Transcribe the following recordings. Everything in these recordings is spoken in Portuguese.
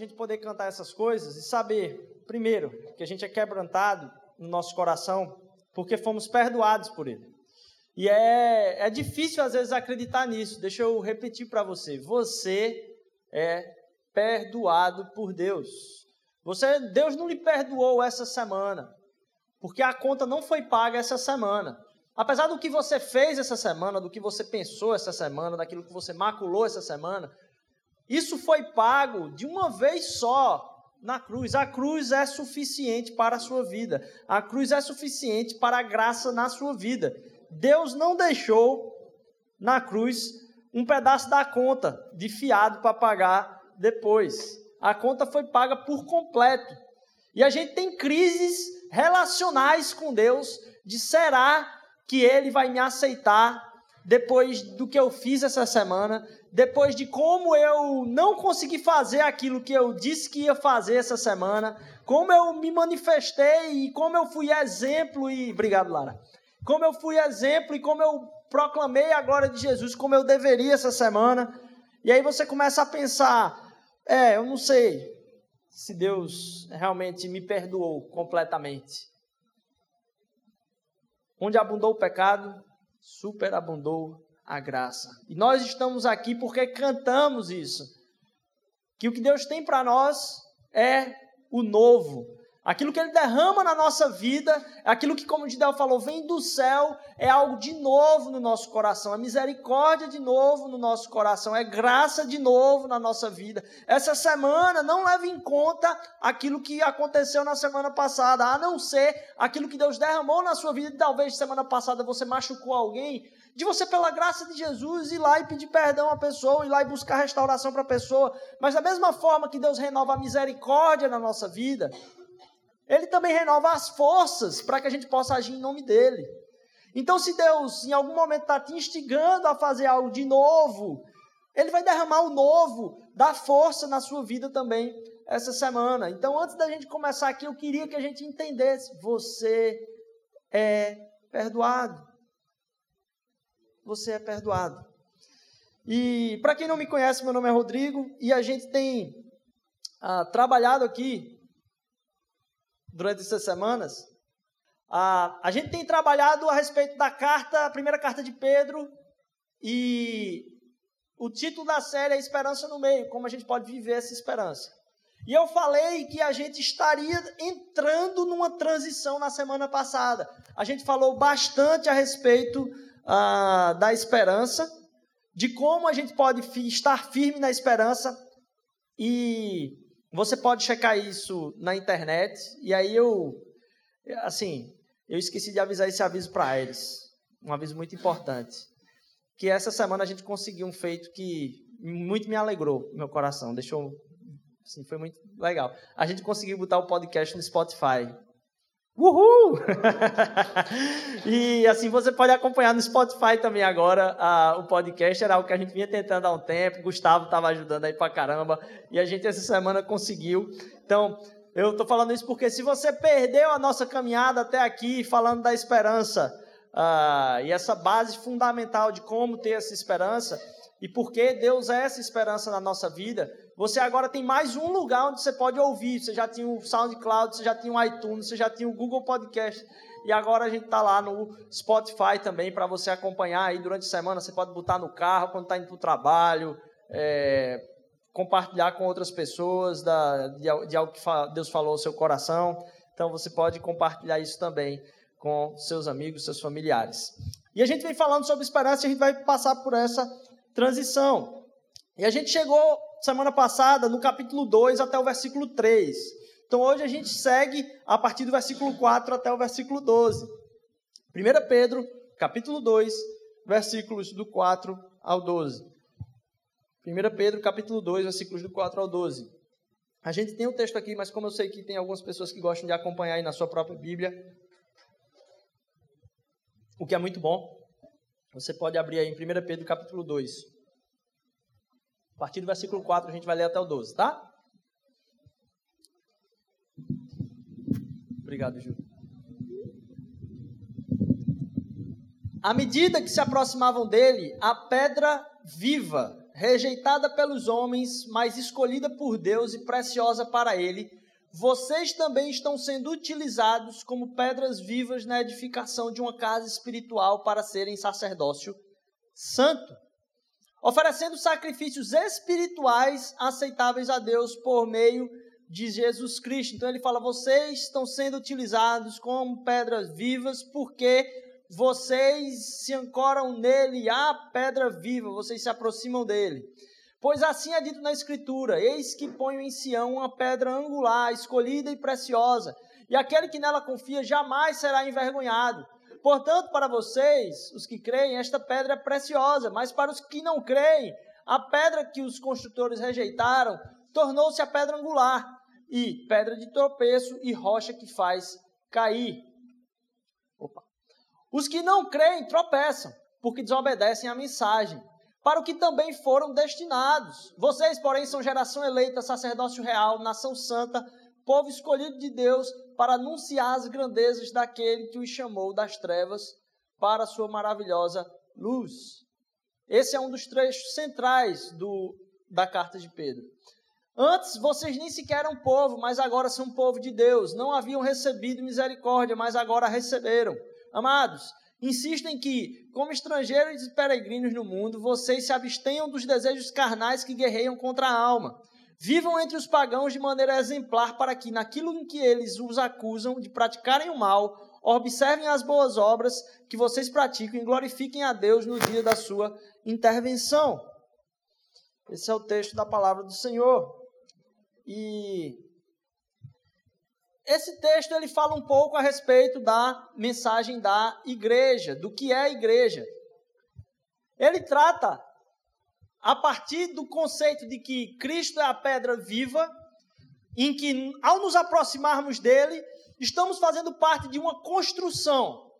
gente poder cantar essas coisas e saber, primeiro, que a gente é quebrantado no nosso coração porque fomos perdoados por Ele. E é, é difícil às vezes acreditar nisso. Deixa eu repetir para você. Você é perdoado por Deus. Você, Deus não lhe perdoou essa semana, porque a conta não foi paga essa semana. Apesar do que você fez essa semana, do que você pensou essa semana, daquilo que você maculou essa semana, isso foi pago de uma vez só na cruz. A cruz é suficiente para a sua vida. A cruz é suficiente para a graça na sua vida. Deus não deixou na cruz um pedaço da conta de fiado para pagar depois. A conta foi paga por completo. E a gente tem crises relacionais com Deus de será que ele vai me aceitar depois do que eu fiz essa semana, depois de como eu não consegui fazer aquilo que eu disse que ia fazer essa semana, como eu me manifestei e como eu fui exemplo e obrigado Lara. Como eu fui exemplo e como eu proclamei a glória de Jesus como eu deveria essa semana. E aí você começa a pensar, é, eu não sei se Deus realmente me perdoou completamente. Onde abundou o pecado, superabundou a graça. E nós estamos aqui porque cantamos isso. Que o que Deus tem para nós é o novo. Aquilo que Ele derrama na nossa vida, aquilo que, como o Gidel falou, vem do céu, é algo de novo no nosso coração, é misericórdia de novo no nosso coração, é graça de novo na nossa vida. Essa semana não leve em conta aquilo que aconteceu na semana passada, a não ser aquilo que Deus derramou na sua vida, talvez semana passada você machucou alguém, de você, pela graça de Jesus, ir lá e pedir perdão à pessoa, ir lá e buscar restauração para a pessoa. Mas da mesma forma que Deus renova a misericórdia na nossa vida, ele também renova as forças para que a gente possa agir em nome dele. Então, se Deus em algum momento está te instigando a fazer algo de novo, Ele vai derramar o novo, dar força na sua vida também essa semana. Então, antes da gente começar aqui, eu queria que a gente entendesse: você é perdoado. Você é perdoado. E para quem não me conhece, meu nome é Rodrigo e a gente tem ah, trabalhado aqui durante essas semanas, a, a gente tem trabalhado a respeito da carta, a primeira carta de Pedro, e o título da série é Esperança no Meio, como a gente pode viver essa esperança. E eu falei que a gente estaria entrando numa transição na semana passada. A gente falou bastante a respeito ah, da esperança, de como a gente pode estar firme na esperança e você pode checar isso na internet. E aí eu, assim, eu esqueci de avisar esse aviso para eles. Um aviso muito importante. Que essa semana a gente conseguiu um feito que muito me alegrou meu coração. Deixou, assim, foi muito legal. A gente conseguiu botar o podcast no Spotify. Uhul! e assim você pode acompanhar no Spotify também agora o podcast. Era algo que a gente vinha tentando há um tempo. Gustavo estava ajudando aí pra caramba. E a gente essa semana conseguiu. Então, eu estou falando isso porque se você perdeu a nossa caminhada até aqui, falando da esperança, uh, e essa base fundamental de como ter essa esperança, e porque Deus é essa esperança na nossa vida, você agora tem mais um lugar onde você pode ouvir. Você já tinha o SoundCloud, você já tinha o iTunes, você já tinha o Google Podcast. E agora a gente está lá no Spotify também para você acompanhar aí durante a semana. Você pode botar no carro quando está indo para o trabalho, é, compartilhar com outras pessoas da, de, de algo que Deus falou ao seu coração. Então você pode compartilhar isso também com seus amigos, seus familiares. E a gente vem falando sobre esperança e a gente vai passar por essa transição. E a gente chegou semana passada no capítulo 2 até o versículo 3. Então hoje a gente segue a partir do versículo 4 até o versículo 12. 1 Pedro, capítulo 2, versículos do 4 ao 12. 1 Pedro, capítulo 2, versículos do 4 ao 12. A gente tem o um texto aqui, mas como eu sei que tem algumas pessoas que gostam de acompanhar aí na sua própria Bíblia, o que é muito bom, você pode abrir aí em 1 Pedro, capítulo 2. A partir do versículo 4 a gente vai ler até o 12, tá? Obrigado, Ju. À medida que se aproximavam dele, a pedra viva, rejeitada pelos homens, mas escolhida por Deus e preciosa para Ele, vocês também estão sendo utilizados como pedras vivas na edificação de uma casa espiritual para serem sacerdócio santo, oferecendo sacrifícios espirituais aceitáveis a Deus por meio de Jesus Cristo. Então ele fala: vocês estão sendo utilizados como pedras vivas porque vocês se ancoram nele, a pedra viva, vocês se aproximam dele. Pois assim é dito na Escritura: Eis que ponho em Sião uma pedra angular, escolhida e preciosa, e aquele que nela confia jamais será envergonhado. Portanto, para vocês, os que creem, esta pedra é preciosa, mas para os que não creem, a pedra que os construtores rejeitaram tornou-se a pedra angular, e pedra de tropeço e rocha que faz cair. Opa. Os que não creem tropeçam, porque desobedecem à mensagem, para o que também foram destinados. Vocês, porém, são geração eleita, sacerdócio real, nação santa, povo escolhido de Deus, para anunciar as grandezas daquele que os chamou das trevas para a sua maravilhosa luz. Esse é um dos trechos centrais do, da carta de Pedro. Antes vocês nem sequer eram povo, mas agora são povo de Deus. Não haviam recebido misericórdia, mas agora receberam. Amados, insistem que, como estrangeiros e peregrinos no mundo, vocês se abstenham dos desejos carnais que guerreiam contra a alma. Vivam entre os pagãos de maneira exemplar, para que, naquilo em que eles os acusam de praticarem o mal, observem as boas obras que vocês praticam e glorifiquem a Deus no dia da sua intervenção. Esse é o texto da palavra do Senhor. E esse texto ele fala um pouco a respeito da mensagem da igreja, do que é a igreja. Ele trata a partir do conceito de que Cristo é a pedra viva, em que ao nos aproximarmos dele, estamos fazendo parte de uma construção.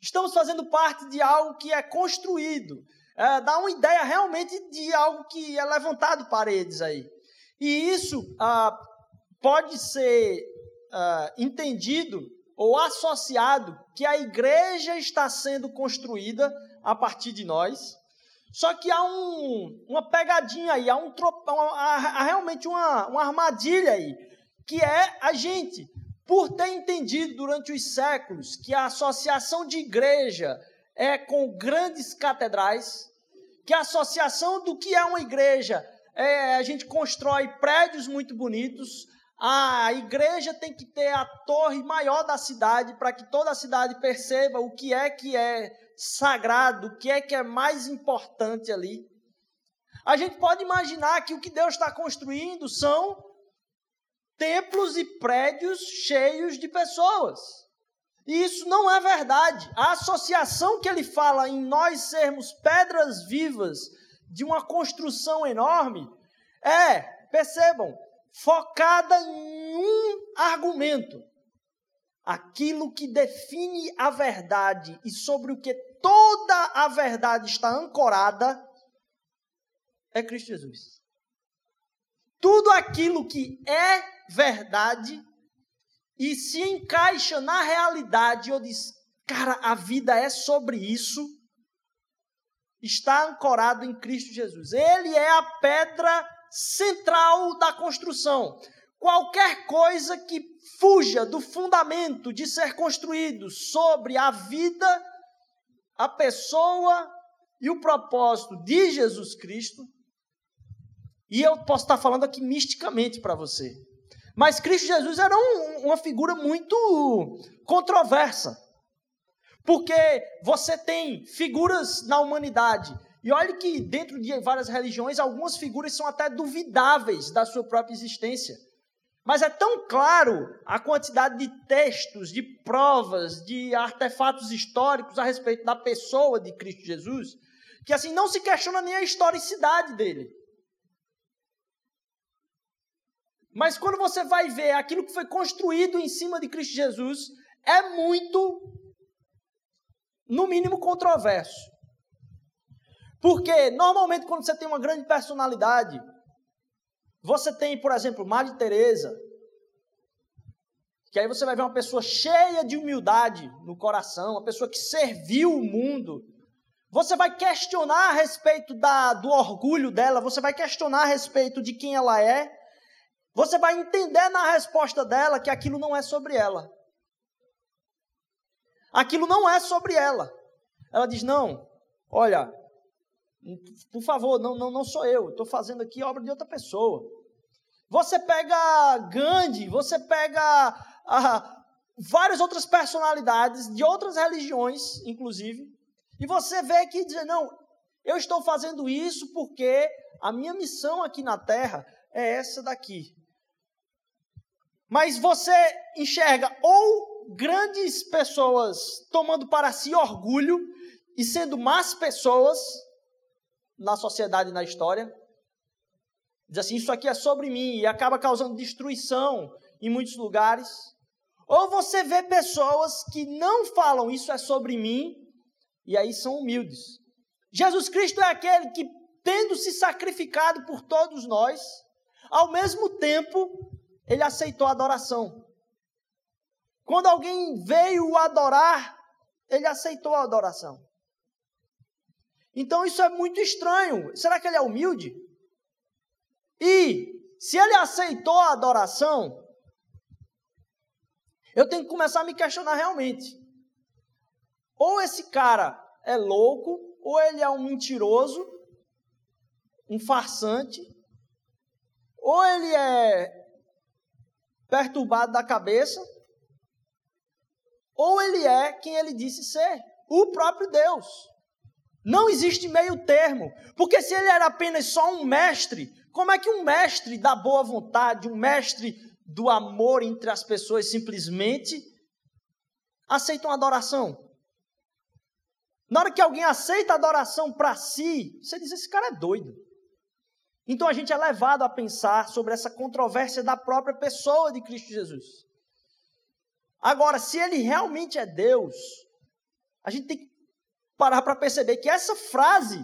Estamos fazendo parte de algo que é construído. É, dá uma ideia realmente de algo que é levantado paredes aí. E isso ah, pode ser ah, entendido ou associado que a igreja está sendo construída a partir de nós. Só que há um, uma pegadinha aí, há, um, há, há realmente uma, uma armadilha aí, que é a gente, por ter entendido durante os séculos que a associação de igreja é com grandes catedrais, que a associação do que é uma igreja é, a gente constrói prédios muito bonitos. A igreja tem que ter a torre maior da cidade para que toda a cidade perceba o que é que é sagrado, o que é que é mais importante ali. A gente pode imaginar que o que Deus está construindo são templos e prédios cheios de pessoas. E isso não é verdade. A associação que ele fala em nós sermos pedras vivas de uma construção enorme é, percebam, focada em um argumento. Aquilo que define a verdade e sobre o que toda a verdade está ancorada é Cristo Jesus. Tudo aquilo que é verdade e se encaixa na realidade, eu diz, cara, a vida é sobre isso, está ancorado em Cristo Jesus. Ele é a pedra central da construção. Qualquer coisa que fuja do fundamento de ser construído sobre a vida, a pessoa e o propósito de Jesus Cristo, e eu posso estar falando aqui misticamente para você. Mas Cristo Jesus era um, uma figura muito controversa. Porque você tem figuras na humanidade. E olhe que dentro de várias religiões, algumas figuras são até duvidáveis da sua própria existência. Mas é tão claro a quantidade de textos, de provas, de artefatos históricos a respeito da pessoa de Cristo Jesus, que assim não se questiona nem a historicidade dele. Mas quando você vai ver aquilo que foi construído em cima de Cristo Jesus, é muito no mínimo controverso. Porque normalmente quando você tem uma grande personalidade, você tem, por exemplo, Madre Teresa, que aí você vai ver uma pessoa cheia de humildade no coração, uma pessoa que serviu o mundo, Você vai questionar a respeito da, do orgulho dela, você vai questionar a respeito de quem ela é. Você vai entender na resposta dela que aquilo não é sobre ela. Aquilo não é sobre ela. Ela diz: Não, olha, por favor, não, não, não sou eu, estou fazendo aqui obra de outra pessoa. Você pega Gandhi, você pega ah, várias outras personalidades de outras religiões, inclusive, e você vê que dizer, não, eu estou fazendo isso porque a minha missão aqui na Terra é essa daqui. Mas você enxerga ou grandes pessoas tomando para si orgulho e sendo más pessoas na sociedade e na história. Diz assim: Isso aqui é sobre mim e acaba causando destruição em muitos lugares. Ou você vê pessoas que não falam isso é sobre mim e aí são humildes. Jesus Cristo é aquele que, tendo se sacrificado por todos nós, ao mesmo tempo, ele aceitou a adoração. Quando alguém veio adorar, ele aceitou a adoração. Então isso é muito estranho. Será que ele é humilde? E se ele aceitou a adoração, eu tenho que começar a me questionar realmente. Ou esse cara é louco, ou ele é um mentiroso, um farsante, ou ele é perturbado da cabeça, ou ele é quem ele disse ser, o próprio Deus. Não existe meio termo, porque se ele era apenas só um mestre, como é que um mestre da boa vontade, um mestre do amor entre as pessoas simplesmente aceita uma adoração? Na hora que alguém aceita a adoração para si, você diz: esse cara é doido. Então a gente é levado a pensar sobre essa controvérsia da própria pessoa de Cristo Jesus. Agora, se ele realmente é Deus, a gente tem que parar para perceber que essa frase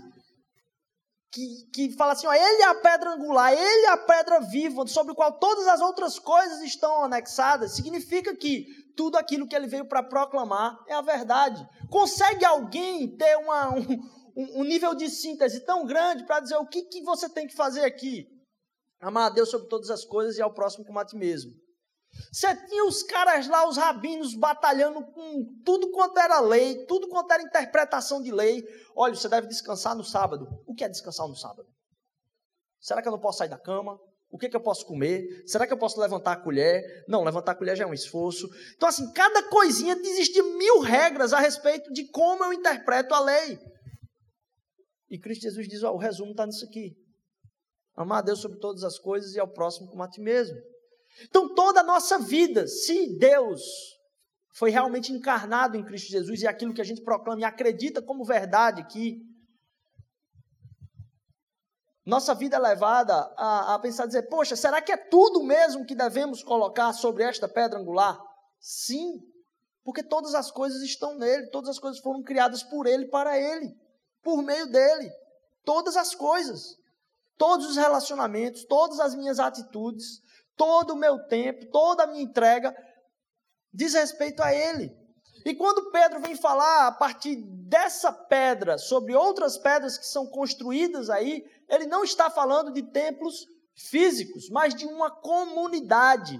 que, que fala assim, ó, ele é a pedra angular, ele é a pedra viva, sobre o qual todas as outras coisas estão anexadas, significa que tudo aquilo que ele veio para proclamar é a verdade. Consegue alguém ter uma, um, um nível de síntese tão grande para dizer o que, que você tem que fazer aqui? Amar a Deus sobre todas as coisas e ao próximo como a ti mesmo. Você tinha os caras lá, os rabinos, batalhando com tudo quanto era lei, tudo quanto era interpretação de lei. Olha, você deve descansar no sábado. O que é descansar no sábado? Será que eu não posso sair da cama? O que, que eu posso comer? Será que eu posso levantar a colher? Não, levantar a colher já é um esforço. Então, assim, cada coisinha existem mil regras a respeito de como eu interpreto a lei. E Cristo Jesus diz: ó, o resumo está nisso aqui. Amar a Deus sobre todas as coisas e ao próximo como a ti mesmo. Então, toda a nossa vida, se Deus foi realmente encarnado em Cristo Jesus e aquilo que a gente proclama e acredita como verdade aqui, nossa vida é levada a, a pensar, dizer, poxa, será que é tudo mesmo que devemos colocar sobre esta pedra angular? Sim, porque todas as coisas estão nele, todas as coisas foram criadas por ele, para ele, por meio dele. Todas as coisas, todos os relacionamentos, todas as minhas atitudes, todo o meu tempo, toda a minha entrega diz respeito a Ele. E quando Pedro vem falar a partir dessa pedra sobre outras pedras que são construídas aí, ele não está falando de templos físicos, mas de uma comunidade,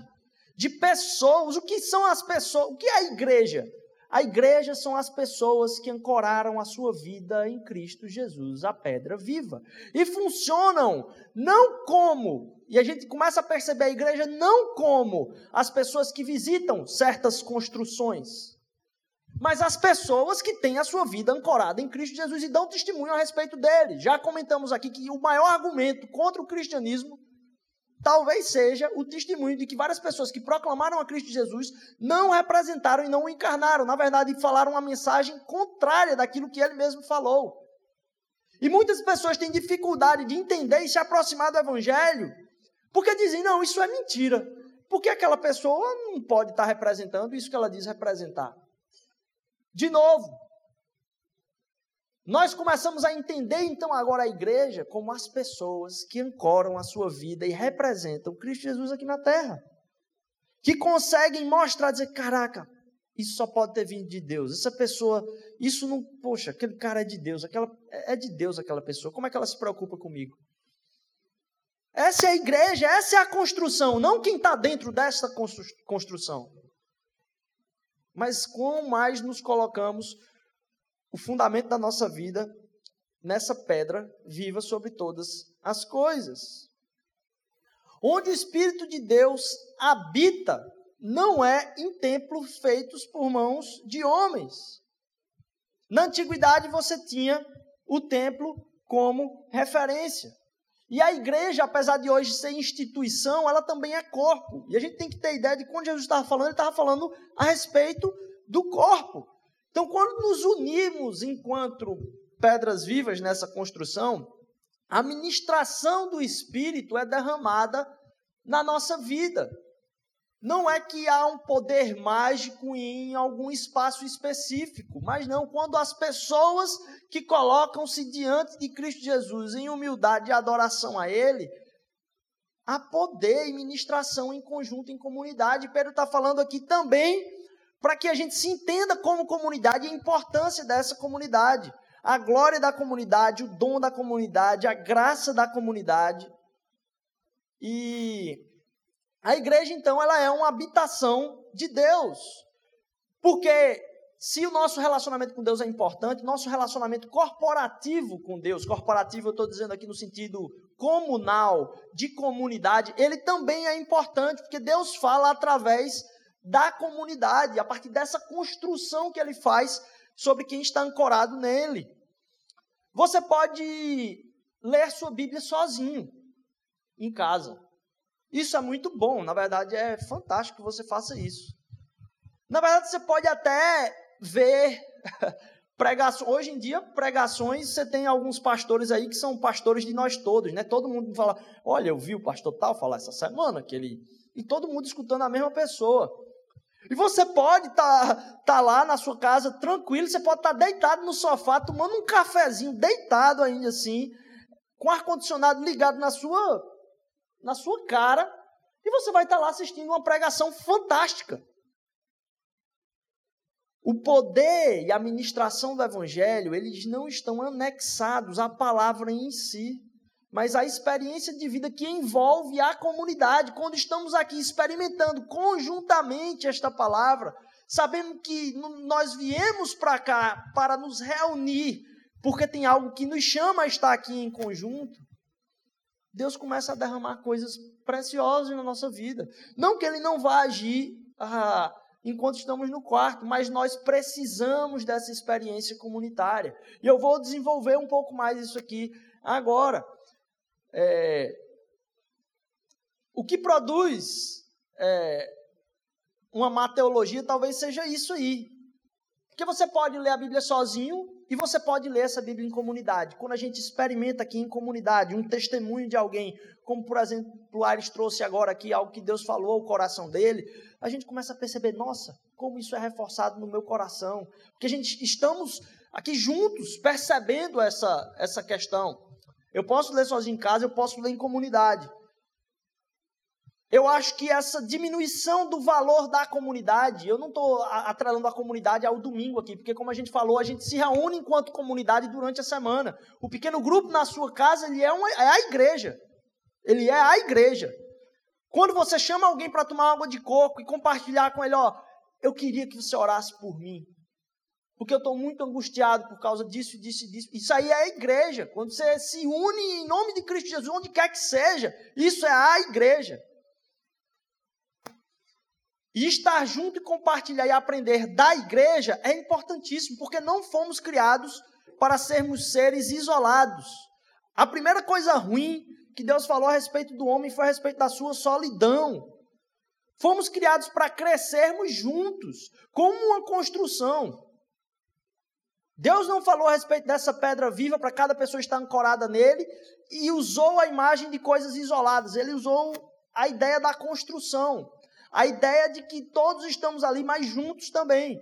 de pessoas. O que são as pessoas? O que é a igreja? A igreja são as pessoas que ancoraram a sua vida em Cristo Jesus, a pedra viva. E funcionam não como, e a gente começa a perceber a igreja não como as pessoas que visitam certas construções, mas as pessoas que têm a sua vida ancorada em Cristo Jesus e dão testemunho a respeito dele. Já comentamos aqui que o maior argumento contra o cristianismo talvez seja o testemunho de que várias pessoas que proclamaram a Cristo Jesus não representaram e não o encarnaram. Na verdade, falaram uma mensagem contrária daquilo que ele mesmo falou. E muitas pessoas têm dificuldade de entender e se aproximar do Evangelho, porque dizem, não, isso é mentira. Porque aquela pessoa não pode estar representando isso que ela diz representar. De novo, nós começamos a entender então agora a igreja como as pessoas que ancoram a sua vida e representam Cristo Jesus aqui na terra. Que conseguem mostrar, dizer, caraca, isso só pode ter vindo de Deus. Essa pessoa, isso não, poxa, aquele cara é de Deus, aquela é de Deus aquela pessoa. Como é que ela se preocupa comigo? Essa é a igreja, essa é a construção, não quem está dentro dessa construção. Mas quão mais nos colocamos o fundamento da nossa vida nessa pedra viva sobre todas as coisas. Onde o Espírito de Deus habita, não é em templos feitos por mãos de homens. Na antiguidade você tinha o templo como referência. E a igreja, apesar de hoje ser instituição, ela também é corpo. E a gente tem que ter ideia de quando Jesus estava falando, ele estava falando a respeito do corpo. Então, quando nos unimos enquanto pedras vivas nessa construção, a ministração do Espírito é derramada na nossa vida. Não é que há um poder mágico em algum espaço específico, mas não, quando as pessoas que colocam-se diante de Cristo Jesus em humildade e adoração a Ele, há poder e ministração em conjunto, em comunidade. Pedro está falando aqui também para que a gente se entenda como comunidade e a importância dessa comunidade. A glória da comunidade, o dom da comunidade, a graça da comunidade. E a igreja, então, ela é uma habitação de Deus. Porque se o nosso relacionamento com Deus é importante, nosso relacionamento corporativo com Deus, corporativo eu estou dizendo aqui no sentido comunal, de comunidade, ele também é importante, porque Deus fala através da comunidade, a partir dessa construção que ele faz sobre quem está ancorado nele. Você pode ler sua Bíblia sozinho, em casa. Isso é muito bom, na verdade é fantástico que você faça isso. Na verdade, você pode até ver pregações. Hoje em dia, pregações, você tem alguns pastores aí que são pastores de nós todos, né? Todo mundo fala, olha, eu vi o pastor tal falar essa semana que ele. E todo mundo escutando a mesma pessoa. E você pode estar tá, tá lá na sua casa tranquilo, você pode estar tá deitado no sofá, tomando um cafezinho, deitado ainda assim, com ar-condicionado ligado na sua na sua cara e você vai estar lá assistindo uma pregação fantástica. O poder e a ministração do evangelho, eles não estão anexados à palavra em si, mas à experiência de vida que envolve a comunidade. Quando estamos aqui experimentando conjuntamente esta palavra, sabendo que nós viemos para cá para nos reunir, porque tem algo que nos chama a estar aqui em conjunto, Deus começa a derramar coisas preciosas na nossa vida. Não que Ele não vá agir ah, enquanto estamos no quarto, mas nós precisamos dessa experiência comunitária. E eu vou desenvolver um pouco mais isso aqui agora. É, o que produz é, uma má teologia talvez seja isso aí. Porque você pode ler a Bíblia sozinho e você pode ler essa Bíblia em comunidade. Quando a gente experimenta aqui em comunidade um testemunho de alguém, como por exemplo o Ares trouxe agora aqui algo que Deus falou ao coração dele, a gente começa a perceber, nossa, como isso é reforçado no meu coração. Porque a gente estamos aqui juntos percebendo essa, essa questão. Eu posso ler sozinho em casa, eu posso ler em comunidade. Eu acho que essa diminuição do valor da comunidade, eu não estou atrelando a comunidade ao domingo aqui, porque como a gente falou, a gente se reúne enquanto comunidade durante a semana. O pequeno grupo na sua casa, ele é, uma, é a igreja. Ele é a igreja. Quando você chama alguém para tomar água de coco e compartilhar com ele, ó, eu queria que você orasse por mim. Porque eu estou muito angustiado por causa disso, disso e disso. Isso aí é a igreja. Quando você se une em nome de Cristo Jesus, onde quer que seja, isso é a igreja. E estar junto e compartilhar e aprender da igreja é importantíssimo, porque não fomos criados para sermos seres isolados. A primeira coisa ruim que Deus falou a respeito do homem foi a respeito da sua solidão. Fomos criados para crescermos juntos, como uma construção. Deus não falou a respeito dessa pedra viva para cada pessoa estar ancorada nele e usou a imagem de coisas isoladas. Ele usou a ideia da construção a ideia de que todos estamos ali, mas juntos também.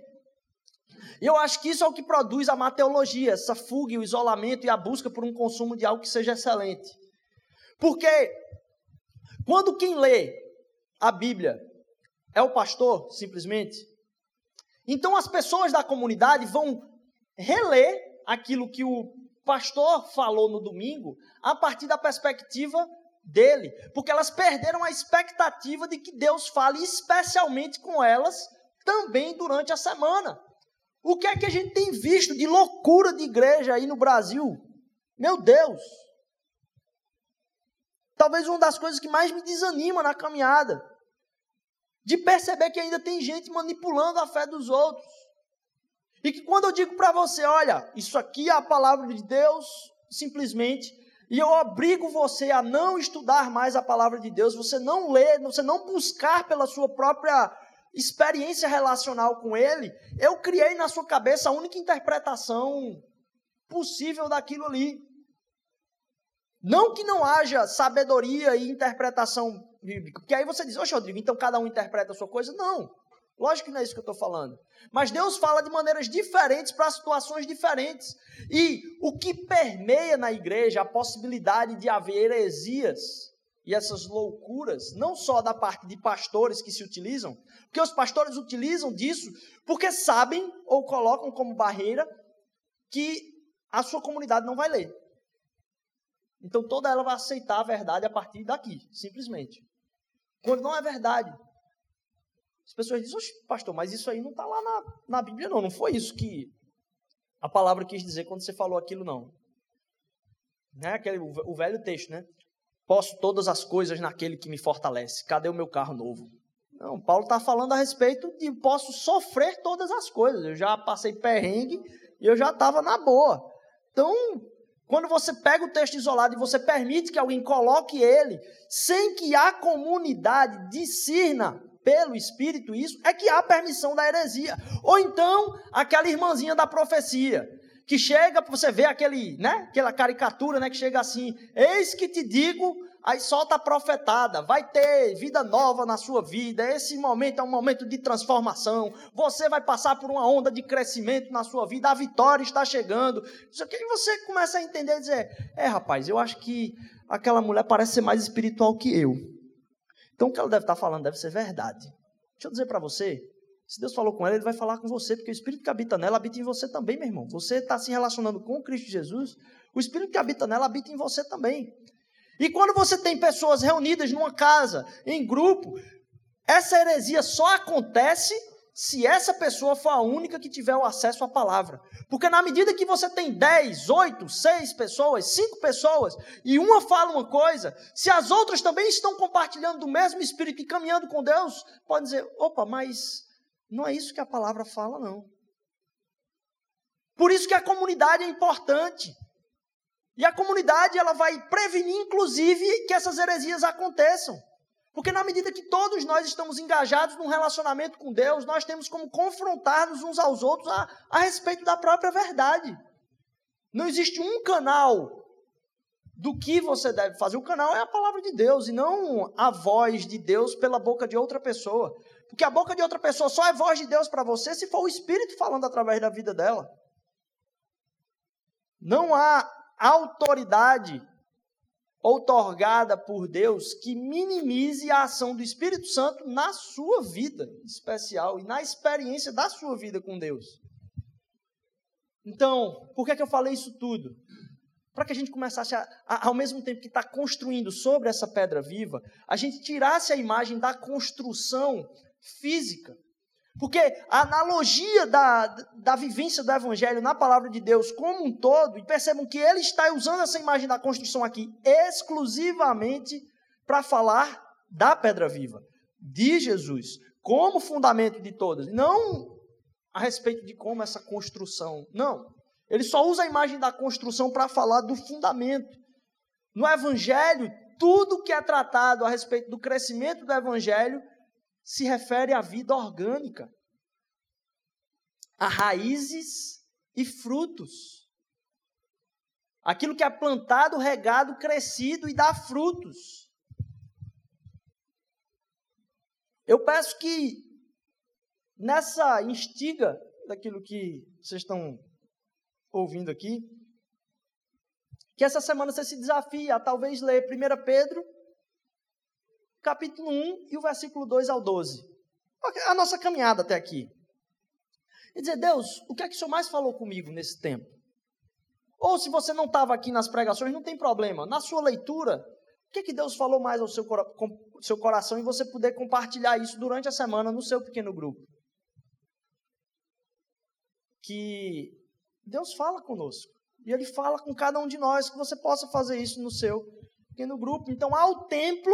E eu acho que isso é o que produz a mateologia, essa fuga, o isolamento e a busca por um consumo de algo que seja excelente. Porque quando quem lê a Bíblia é o pastor, simplesmente, Então as pessoas da comunidade vão reler aquilo que o pastor falou no domingo a partir da perspectiva dele, porque elas perderam a expectativa de que Deus fale especialmente com elas também durante a semana. O que é que a gente tem visto de loucura de igreja aí no Brasil? Meu Deus! Talvez uma das coisas que mais me desanima na caminhada, de perceber que ainda tem gente manipulando a fé dos outros. E que quando eu digo para você, olha, isso aqui é a palavra de Deus, simplesmente, e eu obrigo você a não estudar mais a palavra de Deus, você não ler, você não buscar pela sua própria experiência relacional com Ele, eu criei na sua cabeça a única interpretação possível daquilo ali. Não que não haja sabedoria e interpretação bíblica, porque aí você diz, oxe, Rodrigo, então cada um interpreta a sua coisa. Não. Lógico que não é isso que eu estou falando. Mas Deus fala de maneiras diferentes para situações diferentes. E o que permeia na igreja a possibilidade de haver heresias e essas loucuras, não só da parte de pastores que se utilizam, porque os pastores utilizam disso porque sabem ou colocam como barreira que a sua comunidade não vai ler. Então toda ela vai aceitar a verdade a partir daqui, simplesmente. Quando não é verdade. As pessoas dizem, pastor, mas isso aí não está lá na, na Bíblia, não. Não foi isso que a palavra quis dizer quando você falou aquilo, não. Né? Aquele, o velho texto, né? Posso todas as coisas naquele que me fortalece. Cadê o meu carro novo? Não, Paulo está falando a respeito de posso sofrer todas as coisas. Eu já passei perrengue e eu já estava na boa. Então, quando você pega o texto isolado e você permite que alguém coloque ele, sem que a comunidade discirna pelo Espírito isso, é que há permissão da heresia. Ou então, aquela irmãzinha da profecia, que chega, você vê aquele, né, aquela caricatura, né, que chega assim: Eis que te digo, aí solta a profetada, vai ter vida nova na sua vida. Esse momento é um momento de transformação. Você vai passar por uma onda de crescimento na sua vida, a vitória está chegando. Isso aqui você começa a entender e dizer: É, rapaz, eu acho que aquela mulher parece ser mais espiritual que eu. Então o que ela deve estar falando deve ser verdade. Deixa eu dizer para você, se Deus falou com ela, Ele vai falar com você, porque o Espírito que habita nela habita em você também, meu irmão. Você está se relacionando com Cristo Jesus, o Espírito que habita nela habita em você também. E quando você tem pessoas reunidas numa casa, em grupo, essa heresia só acontece se essa pessoa for a única que tiver o acesso à palavra. Porque na medida que você tem 10, 8, 6 pessoas, 5 pessoas, e uma fala uma coisa, se as outras também estão compartilhando do mesmo espírito e caminhando com Deus, pode dizer: opa, mas não é isso que a palavra fala, não. Por isso que a comunidade é importante. E a comunidade ela vai prevenir, inclusive, que essas heresias aconteçam. Porque na medida que todos nós estamos engajados num relacionamento com Deus, nós temos como confrontar-nos uns aos outros a, a respeito da própria verdade. Não existe um canal do que você deve fazer. O canal é a palavra de Deus e não a voz de Deus pela boca de outra pessoa. Porque a boca de outra pessoa só é voz de Deus para você se for o Espírito falando através da vida dela. Não há autoridade outorgada por Deus que minimize a ação do Espírito Santo na sua vida especial e na experiência da sua vida com Deus. Então, por que, é que eu falei isso tudo? Para que a gente começasse, a, a, ao mesmo tempo que está construindo sobre essa pedra viva, a gente tirasse a imagem da construção física porque a analogia da, da vivência do Evangelho na palavra de Deus como um todo, e percebam que ele está usando essa imagem da construção aqui exclusivamente para falar da pedra viva, de Jesus, como fundamento de todas, não a respeito de como essa construção. Não. Ele só usa a imagem da construção para falar do fundamento. No Evangelho, tudo que é tratado a respeito do crescimento do Evangelho se refere à vida orgânica, a raízes e frutos. Aquilo que é plantado, regado, crescido e dá frutos. Eu peço que nessa instiga daquilo que vocês estão ouvindo aqui, que essa semana você se desafie a talvez ler 1 Pedro capítulo 1 e o versículo 2 ao 12. A nossa caminhada até aqui. e dizer: Deus, o que é que o Senhor mais falou comigo nesse tempo? Ou se você não estava aqui nas pregações, não tem problema. Na sua leitura, o que, é que Deus falou mais ao seu, seu coração e você poder compartilhar isso durante a semana no seu pequeno grupo? Que Deus fala conosco. E Ele fala com cada um de nós, que você possa fazer isso no seu pequeno grupo. Então, há o templo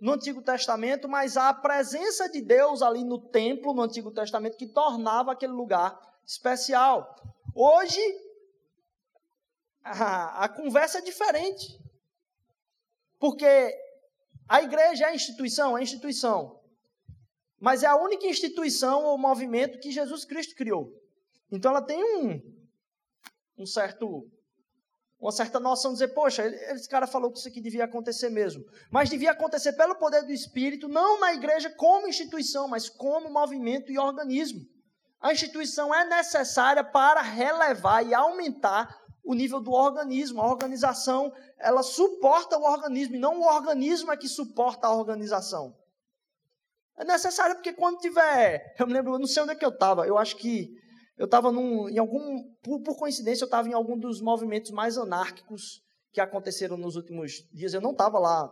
no Antigo Testamento, mas há a presença de Deus ali no templo, no Antigo Testamento, que tornava aquele lugar especial. Hoje, a, a conversa é diferente. Porque a igreja é a instituição, é a instituição. Mas é a única instituição ou movimento que Jesus Cristo criou. Então ela tem um, um certo uma certa noção de dizer, poxa, esse cara falou que isso aqui devia acontecer mesmo. Mas devia acontecer pelo poder do Espírito, não na igreja como instituição, mas como movimento e organismo. A instituição é necessária para relevar e aumentar o nível do organismo. A organização, ela suporta o organismo, e não o organismo é que suporta a organização. É necessário porque quando tiver. Eu me lembro, eu não sei onde é que eu estava, eu acho que eu estava em algum. Por, por coincidência, eu estava em algum dos movimentos mais anárquicos que aconteceram nos últimos dias. Eu não estava lá,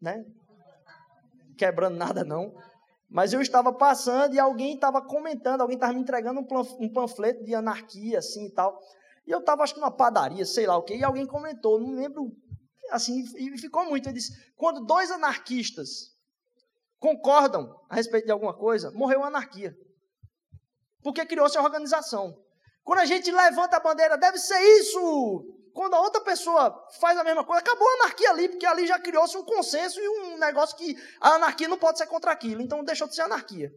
né? Quebrando nada, não. Mas eu estava passando e alguém estava comentando, alguém estava me entregando um panfleto de anarquia, assim e tal. E eu estava, acho que numa padaria, sei lá o quê, e alguém comentou, não lembro, assim, e ficou muito. Ele disse: quando dois anarquistas concordam a respeito de alguma coisa, morreu a anarquia. Porque criou-se a organização. Quando a gente levanta a bandeira, deve ser isso. Quando a outra pessoa faz a mesma coisa, acabou a anarquia ali, porque ali já criou-se um consenso e um negócio que a anarquia não pode ser contra aquilo. Então deixou de ser anarquia.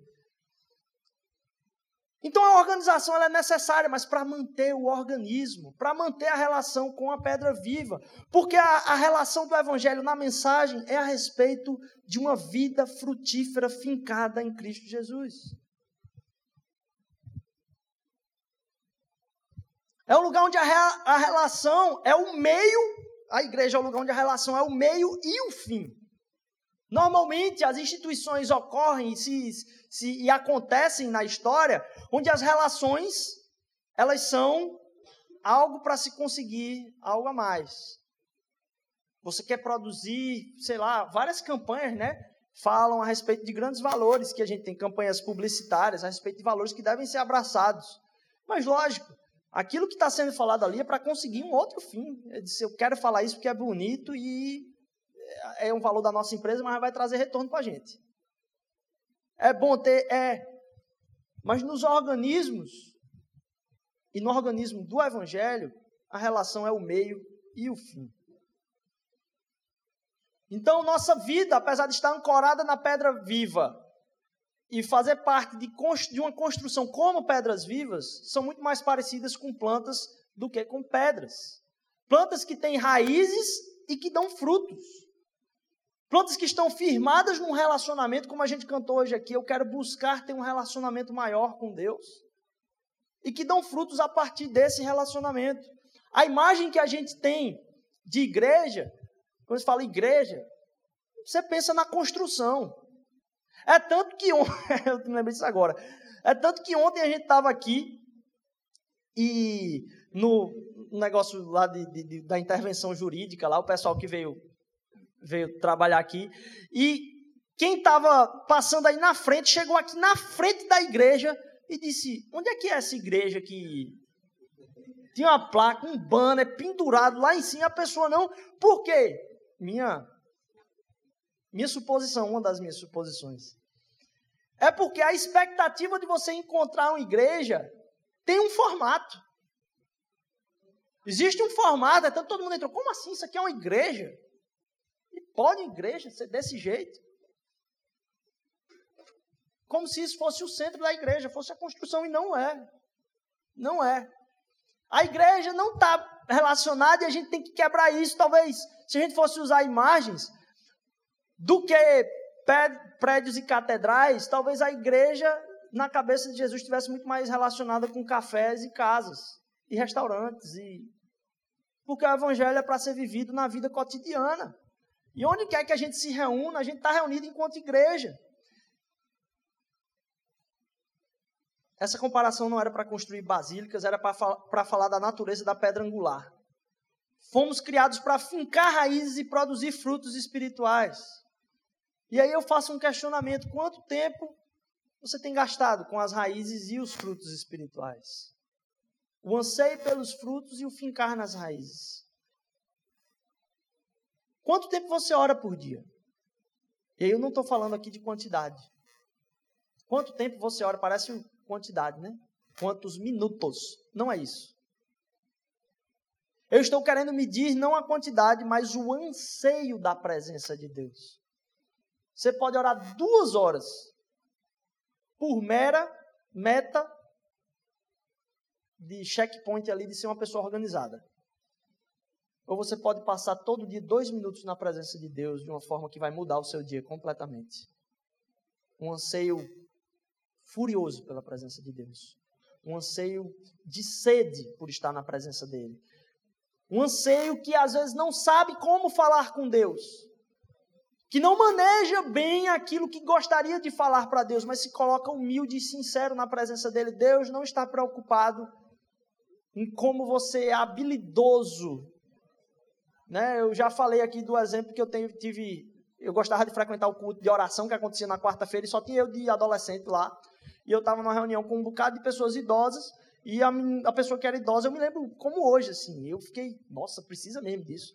Então a organização é necessária, mas para manter o organismo, para manter a relação com a pedra viva. Porque a, a, relação do Evangelho na mensagem é a respeito de uma vida frutífera fincada em Cristo Jesus. É o lugar onde a, a relação é o meio, a igreja é o lugar onde a relação é o meio e o fim. Normalmente as instituições ocorrem se, se, e acontecem na história onde as relações elas são algo para se conseguir algo a mais. Você quer produzir, sei lá, várias campanhas, né? Falam a respeito de grandes valores que a gente tem, campanhas publicitárias a respeito de valores que devem ser abraçados. Mas lógico, Aquilo que está sendo falado ali é para conseguir um outro fim. É dizer, eu quero falar isso porque é bonito e é um valor da nossa empresa, mas vai trazer retorno para a gente. É bom ter, é. Mas nos organismos, e no organismo do Evangelho, a relação é o meio e o fim. Então, nossa vida, apesar de estar ancorada na pedra viva, e fazer parte de, de uma construção como pedras vivas são muito mais parecidas com plantas do que com pedras. Plantas que têm raízes e que dão frutos. Plantas que estão firmadas num relacionamento, como a gente cantou hoje aqui, eu quero buscar ter um relacionamento maior com Deus. E que dão frutos a partir desse relacionamento. A imagem que a gente tem de igreja, quando se fala igreja, você pensa na construção. É tanto que ontem, eu me lembrei disso agora. É tanto que ontem a gente estava aqui e no negócio lá de, de, da intervenção jurídica, lá o pessoal que veio, veio trabalhar aqui, e quem estava passando aí na frente, chegou aqui na frente da igreja e disse: Onde é que é essa igreja que tinha uma placa, um banner pendurado lá em cima, a pessoa não. Por quê? Minha minha suposição, uma das minhas suposições. É porque a expectativa de você encontrar uma igreja tem um formato. Existe um formato, então todo mundo entrou. Como assim? Isso aqui é uma igreja? E pode igreja ser desse jeito? Como se isso fosse o centro da igreja, fosse a construção, e não é. Não é. A igreja não está relacionada e a gente tem que quebrar isso. Talvez, se a gente fosse usar imagens, do que prédios e catedrais, talvez a igreja, na cabeça de Jesus, estivesse muito mais relacionada com cafés e casas, e restaurantes. E... Porque o evangelho é para ser vivido na vida cotidiana. E onde quer que a gente se reúna, a gente está reunido enquanto igreja. Essa comparação não era para construir basílicas, era para falar da natureza da pedra angular. Fomos criados para fincar raízes e produzir frutos espirituais. E aí eu faço um questionamento: quanto tempo você tem gastado com as raízes e os frutos espirituais? O anseio pelos frutos e o fincar nas raízes. Quanto tempo você ora por dia? E aí eu não estou falando aqui de quantidade. Quanto tempo você ora? Parece quantidade, né? Quantos minutos? Não é isso. Eu estou querendo medir não a quantidade, mas o anseio da presença de Deus. Você pode orar duas horas por mera meta de checkpoint ali de ser uma pessoa organizada. Ou você pode passar todo dia dois minutos na presença de Deus de uma forma que vai mudar o seu dia completamente. Um anseio furioso pela presença de Deus. Um anseio de sede por estar na presença dele. Um anseio que às vezes não sabe como falar com Deus. Que não maneja bem aquilo que gostaria de falar para Deus, mas se coloca humilde e sincero na presença dele. Deus não está preocupado em como você é habilidoso. Né? Eu já falei aqui do exemplo que eu tenho, tive. Eu gostava de frequentar o culto de oração que acontecia na quarta-feira e só tinha eu de adolescente lá. E eu estava numa reunião com um bocado de pessoas idosas e a, a pessoa que era idosa, eu me lembro como hoje, assim. Eu fiquei, nossa, precisa mesmo disso.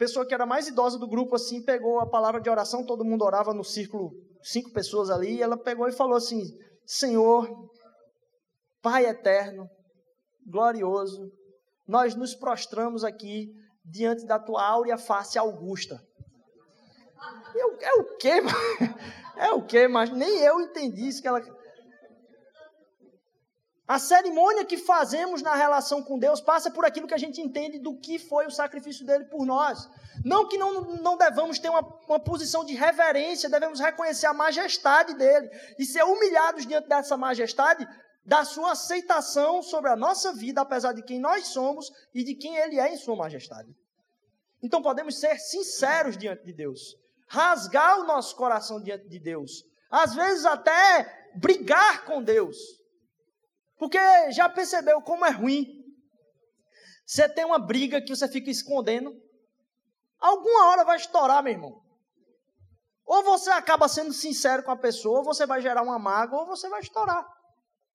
Pessoa que era mais idosa do grupo, assim, pegou a palavra de oração, todo mundo orava no círculo, cinco pessoas ali, e ela pegou e falou assim: Senhor, Pai eterno, glorioso, nós nos prostramos aqui diante da tua áurea face augusta. Eu, é o quê? É o quê? Mas nem eu entendi isso que ela. A cerimônia que fazemos na relação com Deus passa por aquilo que a gente entende do que foi o sacrifício dele por nós. Não que não, não devamos ter uma, uma posição de reverência, devemos reconhecer a majestade dele e ser humilhados diante dessa majestade, da sua aceitação sobre a nossa vida, apesar de quem nós somos e de quem ele é em sua majestade. Então podemos ser sinceros diante de Deus, rasgar o nosso coração diante de Deus, às vezes até brigar com Deus porque já percebeu como é ruim? Você tem uma briga que você fica escondendo. Alguma hora vai estourar, meu irmão. Ou você acaba sendo sincero com a pessoa, ou você vai gerar uma mágoa, ou você vai estourar.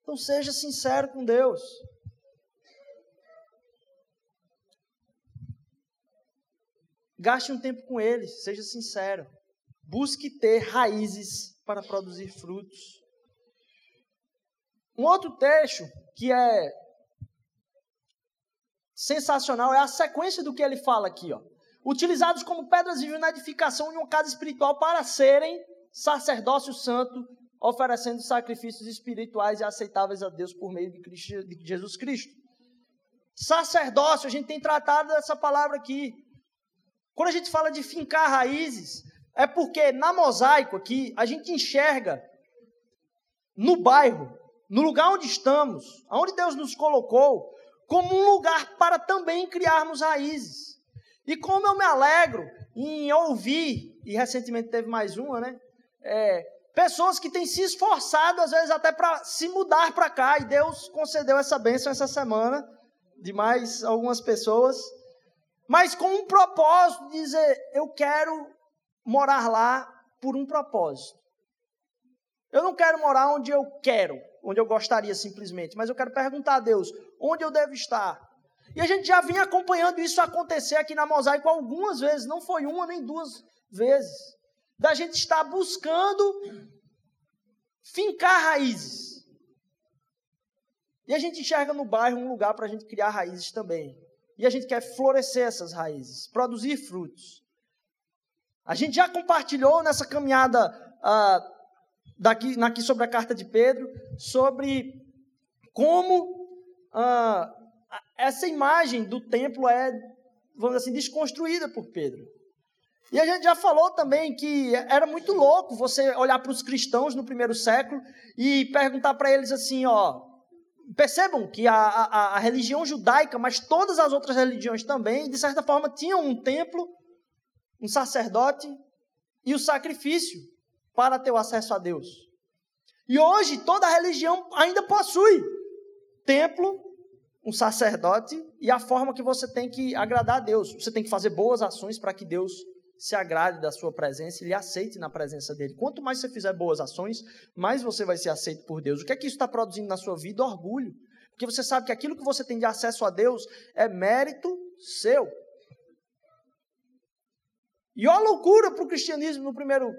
Então seja sincero com Deus. Gaste um tempo com Ele, seja sincero. Busque ter raízes para produzir frutos. Um outro trecho que é sensacional é a sequência do que ele fala aqui, ó. Utilizados como pedras vivas na edificação de uma casa espiritual para serem sacerdócio santo, oferecendo sacrifícios espirituais e aceitáveis a Deus por meio de, Cristo, de Jesus Cristo. Sacerdócio, a gente tem tratado dessa palavra aqui. Quando a gente fala de fincar raízes, é porque na mosaico aqui a gente enxerga no bairro no lugar onde estamos, onde Deus nos colocou, como um lugar para também criarmos raízes. E como eu me alegro em ouvir, e recentemente teve mais uma, né? É, pessoas que têm se esforçado, às vezes até para se mudar para cá, e Deus concedeu essa bênção essa semana, de mais algumas pessoas, mas com um propósito dizer: eu quero morar lá por um propósito. Eu não quero morar onde eu quero, onde eu gostaria simplesmente, mas eu quero perguntar a Deus, onde eu devo estar? E a gente já vinha acompanhando isso acontecer aqui na Mosaico algumas vezes, não foi uma nem duas vezes, da gente estar buscando fincar raízes. E a gente enxerga no bairro um lugar para a gente criar raízes também. E a gente quer florescer essas raízes, produzir frutos. A gente já compartilhou nessa caminhada uh, daqui, aqui sobre a carta de Pedro, sobre como ah, essa imagem do templo é, vamos dizer assim, desconstruída por Pedro. E a gente já falou também que era muito louco você olhar para os cristãos no primeiro século e perguntar para eles assim, ó, percebam que a, a, a, religião judaica, mas todas as outras religiões também, de certa forma, tinham um templo, um sacerdote e o sacrifício para ter o acesso a Deus. E hoje toda religião ainda possui templo, um sacerdote e a forma que você tem que agradar a Deus. Você tem que fazer boas ações para que Deus se agrade da sua presença e lhe aceite na presença dele. Quanto mais você fizer boas ações, mais você vai ser aceito por Deus. O que é que isso está produzindo na sua vida? Orgulho. Porque você sabe que aquilo que você tem de acesso a Deus é mérito seu. E olha a loucura para o cristianismo no primeiro,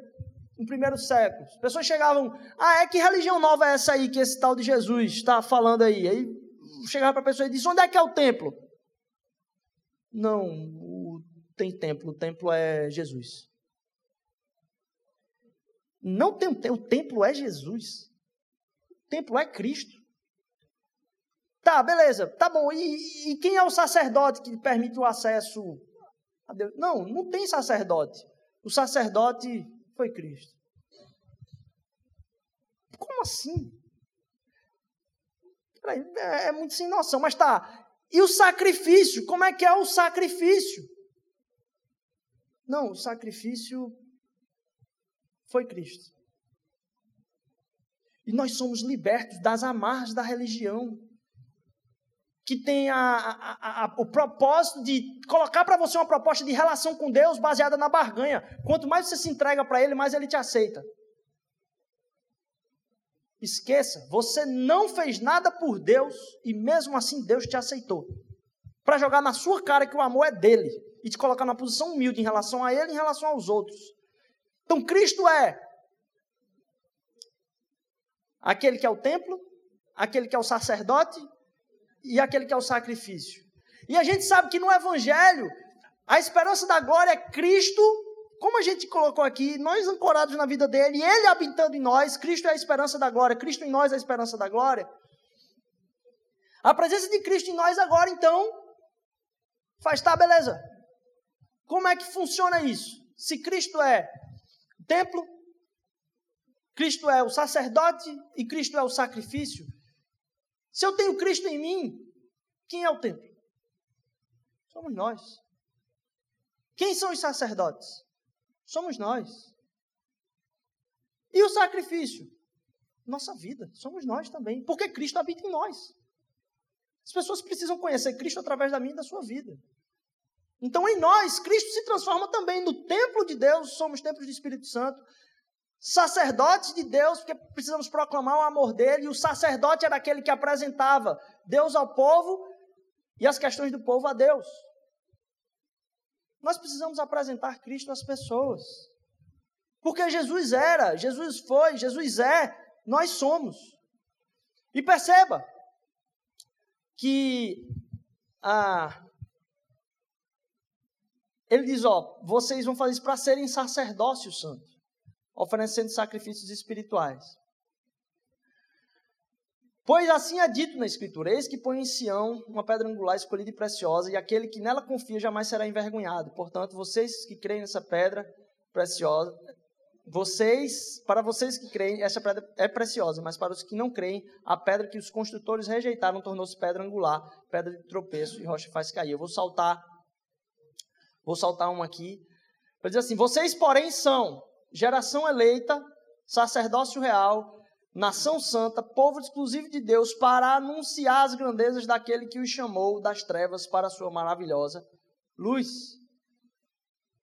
no primeiro século. As pessoas chegavam, ah, é que religião nova é essa aí que esse tal de Jesus está falando aí? Aí chegava para a pessoa e disse, onde é que é o templo? Não, o, tem templo, o templo é Jesus. Não tem o templo é Jesus. O templo é Cristo. Tá, beleza, tá bom. E, e quem é o sacerdote que permite o acesso a Deus? Não, não tem sacerdote. O sacerdote foi Cristo. Como assim? É, é muito sem noção, mas tá. E o sacrifício? Como é que é o sacrifício? Não, o sacrifício foi Cristo. E nós somos libertos das amarras da religião que tem a, a, a, o propósito de colocar para você uma proposta de relação com Deus baseada na barganha. Quanto mais você se entrega para Ele, mais Ele te aceita. Esqueça, você não fez nada por Deus e mesmo assim Deus te aceitou. Para jogar na sua cara que o amor é dele e te colocar numa posição humilde em relação a Ele e em relação aos outros. Então Cristo é aquele que é o templo, aquele que é o sacerdote, e aquele que é o sacrifício. E a gente sabe que no Evangelho, a esperança da glória é Cristo, como a gente colocou aqui, nós ancorados na vida dele, ele habitando em nós, Cristo é a esperança da glória, Cristo em nós é a esperança da glória. A presença de Cristo em nós agora, então, faz, tá, beleza. Como é que funciona isso? Se Cristo é o templo, Cristo é o sacerdote e Cristo é o sacrifício, se eu tenho Cristo em mim, quem é o templo? Somos nós. Quem são os sacerdotes? Somos nós. E o sacrifício? Nossa vida, somos nós também, porque Cristo habita em nós. As pessoas precisam conhecer Cristo através da minha e da sua vida. Então, em nós, Cristo se transforma também no templo de Deus, somos templos do Espírito Santo, sacerdotes de Deus, porque precisamos proclamar o amor dele, e o sacerdote era aquele que apresentava Deus ao povo e as questões do povo a Deus. Nós precisamos apresentar Cristo às pessoas. Porque Jesus era, Jesus foi, Jesus é, nós somos. E perceba que ah, ele diz: Ó, vocês vão fazer isso para serem sacerdócio santo oferecendo sacrifícios espirituais. Pois assim é dito na Escritura: Eis que põe em Sião uma pedra angular escolhida e preciosa, e aquele que nela confia jamais será envergonhado. Portanto, vocês que creem nessa pedra preciosa, vocês, para vocês que creem, essa pedra é preciosa, mas para os que não creem, a pedra que os construtores rejeitaram tornou-se pedra angular, pedra de tropeço e rocha faz cair. Eu vou saltar, vou saltar uma aqui. Vai dizer assim: Vocês, porém, são geração eleita, sacerdócio real, nação santa, povo exclusivo de Deus, para anunciar as grandezas daquele que os chamou das trevas para a sua maravilhosa luz.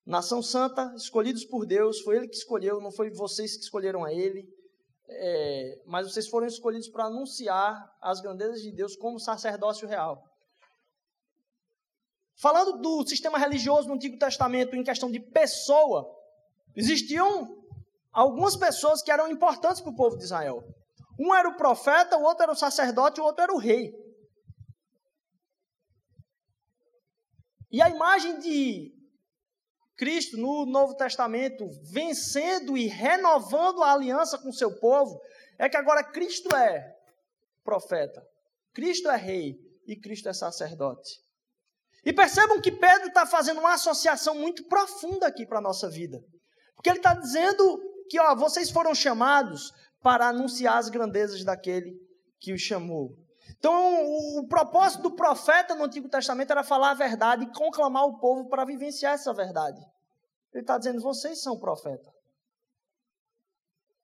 Nação santa, escolhidos por Deus, foi Ele que escolheu, não foi vocês que escolheram a Ele, é, mas vocês foram escolhidos para anunciar as grandezas de Deus como sacerdócio real. Falando do sistema religioso no Antigo Testamento em questão de pessoa, Existiam algumas pessoas que eram importantes para o povo de Israel. Um era o profeta, o outro era o sacerdote, o outro era o rei. E a imagem de Cristo no Novo Testamento, vencendo e renovando a aliança com seu povo, é que agora Cristo é profeta, Cristo é rei e Cristo é sacerdote. E percebam que Pedro está fazendo uma associação muito profunda aqui para a nossa vida. Porque ele está dizendo que ó, vocês foram chamados para anunciar as grandezas daquele que os chamou. Então, o propósito do profeta no Antigo Testamento era falar a verdade e conclamar o povo para vivenciar essa verdade. Ele está dizendo: vocês são profeta.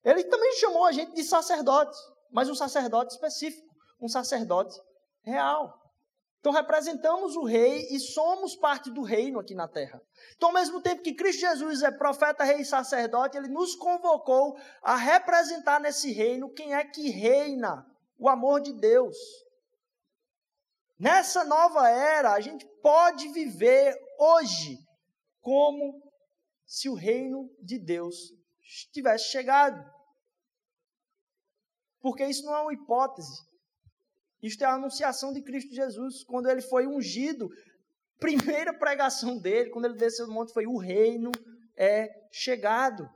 Ele também chamou a gente de sacerdotes, mas um sacerdote específico, um sacerdote real. Então representamos o rei e somos parte do reino aqui na terra. Então, ao mesmo tempo que Cristo Jesus é profeta, rei e sacerdote, ele nos convocou a representar nesse reino quem é que reina o amor de Deus. Nessa nova era, a gente pode viver hoje como se o reino de Deus tivesse chegado. Porque isso não é uma hipótese. Isto é a anunciação de Cristo Jesus, quando ele foi ungido. Primeira pregação dele, quando ele desceu do monte, foi: O reino é chegado.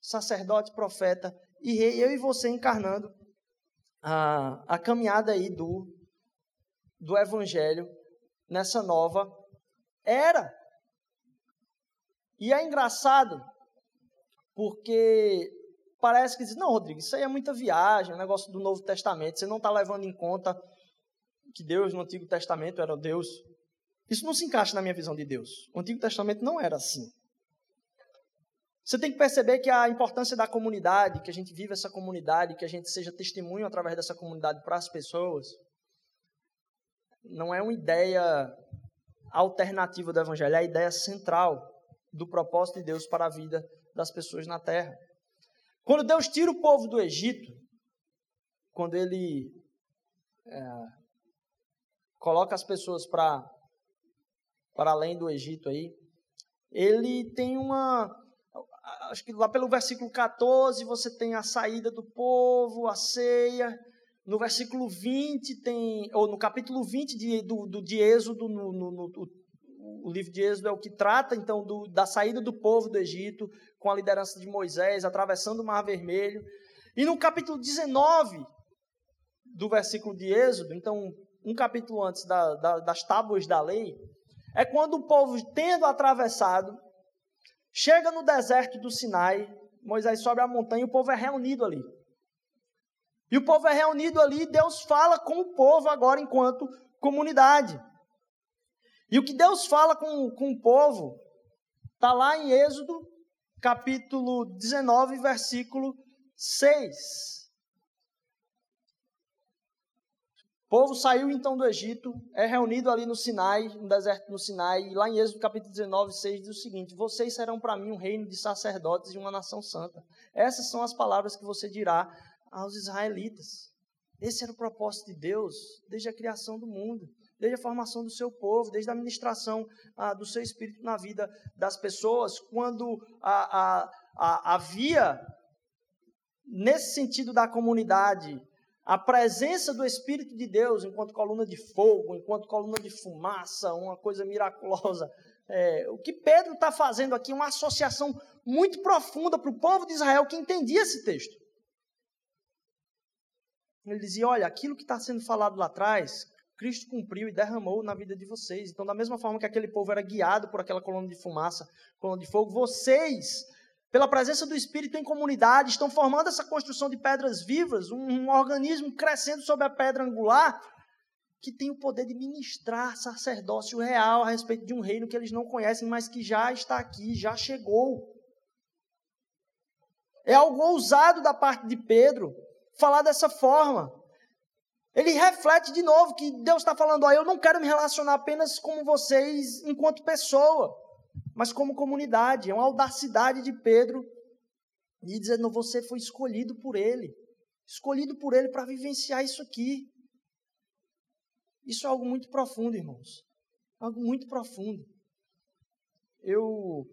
Sacerdote, profeta e rei, eu e você encarnando a, a caminhada aí do, do evangelho nessa nova era. E é engraçado, porque parece que diz, não, Rodrigo, isso aí é muita viagem, é um negócio do Novo Testamento, você não está levando em conta que Deus no Antigo Testamento era Deus. Isso não se encaixa na minha visão de Deus. O Antigo Testamento não era assim. Você tem que perceber que a importância da comunidade, que a gente viva essa comunidade, que a gente seja testemunho através dessa comunidade para as pessoas, não é uma ideia alternativa do Evangelho, é a ideia central do propósito de Deus para a vida das pessoas na terra. Quando Deus tira o povo do Egito, quando ele é, coloca as pessoas para além do Egito aí, ele tem uma acho que lá pelo versículo 14 você tem a saída do povo, a ceia. No versículo 20 tem, ou no capítulo 20 de, do, do, de Êxodo, no, no, no, o livro de Êxodo é o que trata então do, da saída do povo do Egito, com a liderança de Moisés, atravessando o Mar Vermelho. E no capítulo 19 do versículo de Êxodo, então um capítulo antes da, da, das tábuas da lei, é quando o povo, tendo atravessado, chega no deserto do Sinai, Moisés sobe a montanha e o povo é reunido ali. E o povo é reunido ali e Deus fala com o povo agora enquanto comunidade. E o que Deus fala com, com o povo está lá em Êxodo, capítulo 19, versículo 6. O povo saiu então do Egito, é reunido ali no Sinai, no deserto no Sinai, e lá em Êxodo capítulo 19, 6 diz o seguinte: Vocês serão para mim um reino de sacerdotes e uma nação santa. Essas são as palavras que você dirá aos israelitas. Esse era o propósito de Deus desde a criação do mundo desde a formação do seu povo, desde a administração ah, do seu espírito na vida das pessoas, quando a, a, havia, nesse sentido da comunidade, a presença do Espírito de Deus enquanto coluna de fogo, enquanto coluna de fumaça, uma coisa miraculosa. É, o que Pedro está fazendo aqui é uma associação muito profunda para o povo de Israel que entendia esse texto. Ele dizia: olha, aquilo que está sendo falado lá atrás, Cristo cumpriu e derramou na vida de vocês. Então, da mesma forma que aquele povo era guiado por aquela coluna de fumaça, coluna de fogo, vocês, pela presença do Espírito em comunidade, estão formando essa construção de pedras vivas, um, um organismo crescendo sobre a pedra angular, que tem o poder de ministrar sacerdócio real a respeito de um reino que eles não conhecem, mas que já está aqui, já chegou. É algo ousado da parte de Pedro falar dessa forma. Ele reflete de novo que Deus está falando: ó, eu não quero me relacionar apenas com vocês enquanto pessoa, mas como comunidade. É uma audacidade de Pedro de dizer: não, você foi escolhido por Ele, escolhido por Ele para vivenciar isso aqui. Isso é algo muito profundo, irmãos. Algo muito profundo. Eu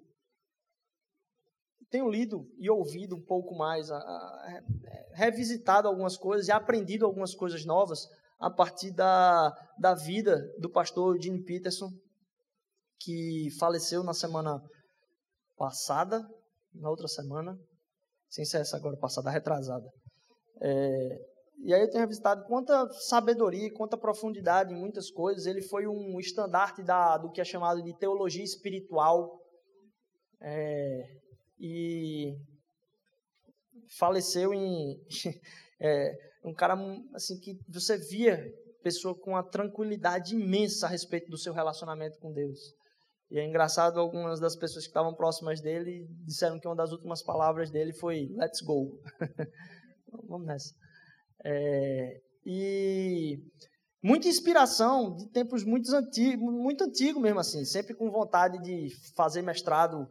tenho lido e ouvido um pouco mais, a, a, revisitado algumas coisas e aprendido algumas coisas novas a partir da, da vida do pastor Gene Peterson, que faleceu na semana passada, na outra semana, sem ser essa agora passada, retrasada. É, e aí eu tenho revisitado quanta sabedoria, quanta profundidade em muitas coisas. Ele foi um estandarte da, do que é chamado de teologia espiritual. É, e faleceu em é, um cara assim que você via pessoa com uma tranquilidade imensa a respeito do seu relacionamento com Deus. E é engraçado, algumas das pessoas que estavam próximas dele disseram que uma das últimas palavras dele foi let's go. Vamos nessa. É, e muita inspiração de tempos muito antigos, muito antigo mesmo assim, sempre com vontade de fazer mestrado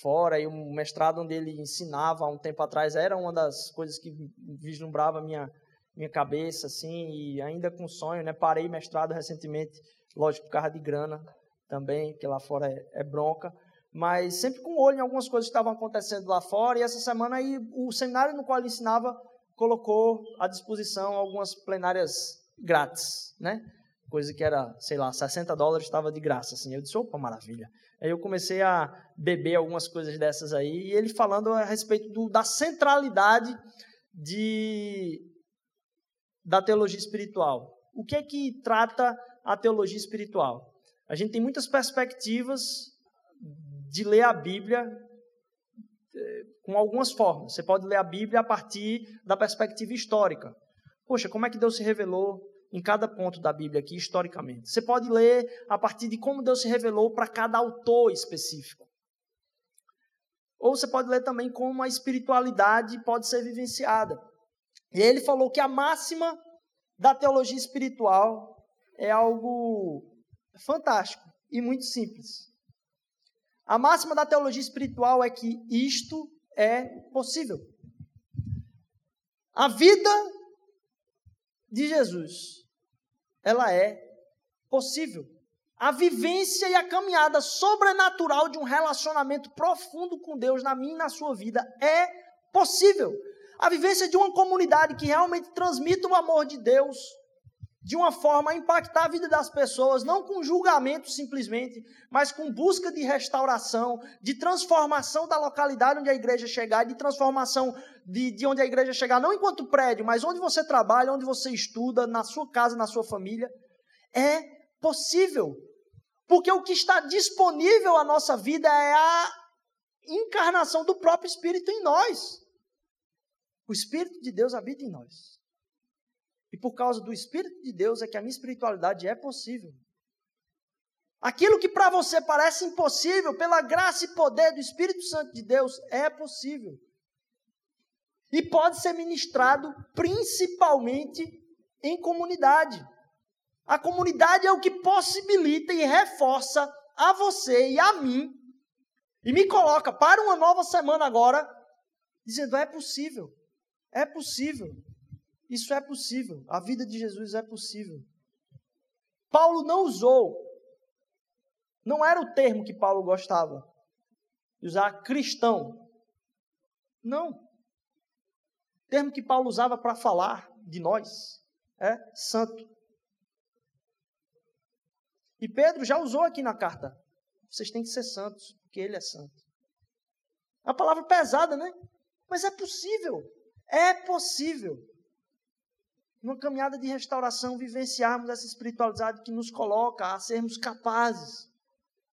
fora, e um mestrado onde ele ensinava há um tempo atrás era uma das coisas que vislumbrava minha minha cabeça assim, e ainda com sonho, né? Parei mestrado recentemente, lógico, por causa de grana também, que lá fora é, é bronca, mas sempre com olho em algumas coisas que estavam acontecendo lá fora, e essa semana aí o seminário no qual ele ensinava colocou à disposição algumas plenárias grátis, né? Coisa que era, sei lá, 60 dólares estava de graça, assim. Eu disse, opa, maravilha. Aí eu comecei a beber algumas coisas dessas aí, e ele falando a respeito do, da centralidade de, da teologia espiritual. O que é que trata a teologia espiritual? A gente tem muitas perspectivas de ler a Bíblia eh, com algumas formas. Você pode ler a Bíblia a partir da perspectiva histórica. Poxa, como é que Deus se revelou em cada ponto da Bíblia aqui, historicamente? Você pode ler a partir de como Deus se revelou para cada autor específico. Ou você pode ler também como a espiritualidade pode ser vivenciada. E ele falou que a máxima da teologia espiritual é algo fantástico e muito simples. A máxima da teologia espiritual é que isto é possível. A vida de Jesus, ela é possível. A vivência e a caminhada sobrenatural de um relacionamento profundo com Deus na minha e na sua vida é possível. A vivência de uma comunidade que realmente transmite o amor de Deus de uma forma a impactar a vida das pessoas, não com julgamento simplesmente, mas com busca de restauração, de transformação da localidade onde a igreja chegar, de transformação de, de onde a igreja chegar, não enquanto prédio, mas onde você trabalha, onde você estuda, na sua casa, na sua família. É possível. Porque o que está disponível à nossa vida é a encarnação do próprio Espírito em nós. O Espírito de Deus habita em nós. E por causa do Espírito de Deus é que a minha espiritualidade é possível. Aquilo que para você parece impossível, pela graça e poder do Espírito Santo de Deus, é possível. E pode ser ministrado principalmente em comunidade. A comunidade é o que possibilita e reforça a você e a mim, e me coloca para uma nova semana agora, dizendo: é possível, é possível. Isso é possível. A vida de Jesus é possível. Paulo não usou, não era o termo que Paulo gostava de usar cristão. Não. O termo que Paulo usava para falar de nós é santo. E Pedro já usou aqui na carta. Vocês têm que ser santos, porque ele é santo. É uma palavra pesada, né? Mas é possível. É possível numa caminhada de restauração, vivenciarmos essa espiritualidade que nos coloca a sermos capazes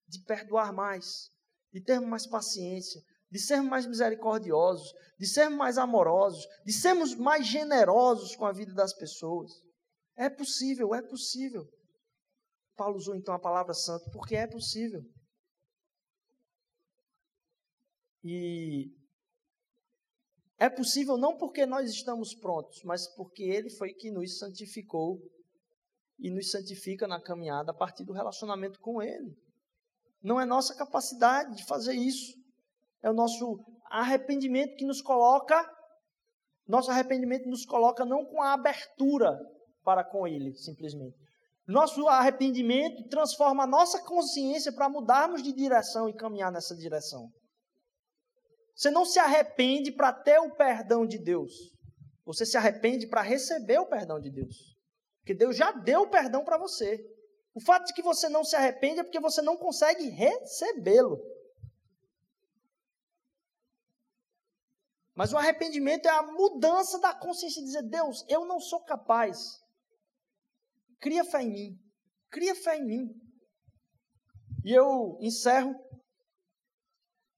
de perdoar mais, de termos mais paciência, de sermos mais misericordiosos, de sermos mais amorosos, de sermos mais generosos com a vida das pessoas. É possível, é possível. Paulo usou então a palavra santo porque é possível. E é possível não porque nós estamos prontos, mas porque Ele foi que nos santificou e nos santifica na caminhada a partir do relacionamento com Ele. Não é nossa capacidade de fazer isso. É o nosso arrependimento que nos coloca, nosso arrependimento nos coloca não com a abertura para com Ele, simplesmente. Nosso arrependimento transforma a nossa consciência para mudarmos de direção e caminhar nessa direção. Você não se arrepende para ter o perdão de Deus. Você se arrepende para receber o perdão de Deus. Porque Deus já deu o perdão para você. O fato de que você não se arrepende é porque você não consegue recebê-lo. Mas o arrependimento é a mudança da consciência de dizer: Deus, eu não sou capaz. Cria fé em mim. Cria fé em mim. E eu encerro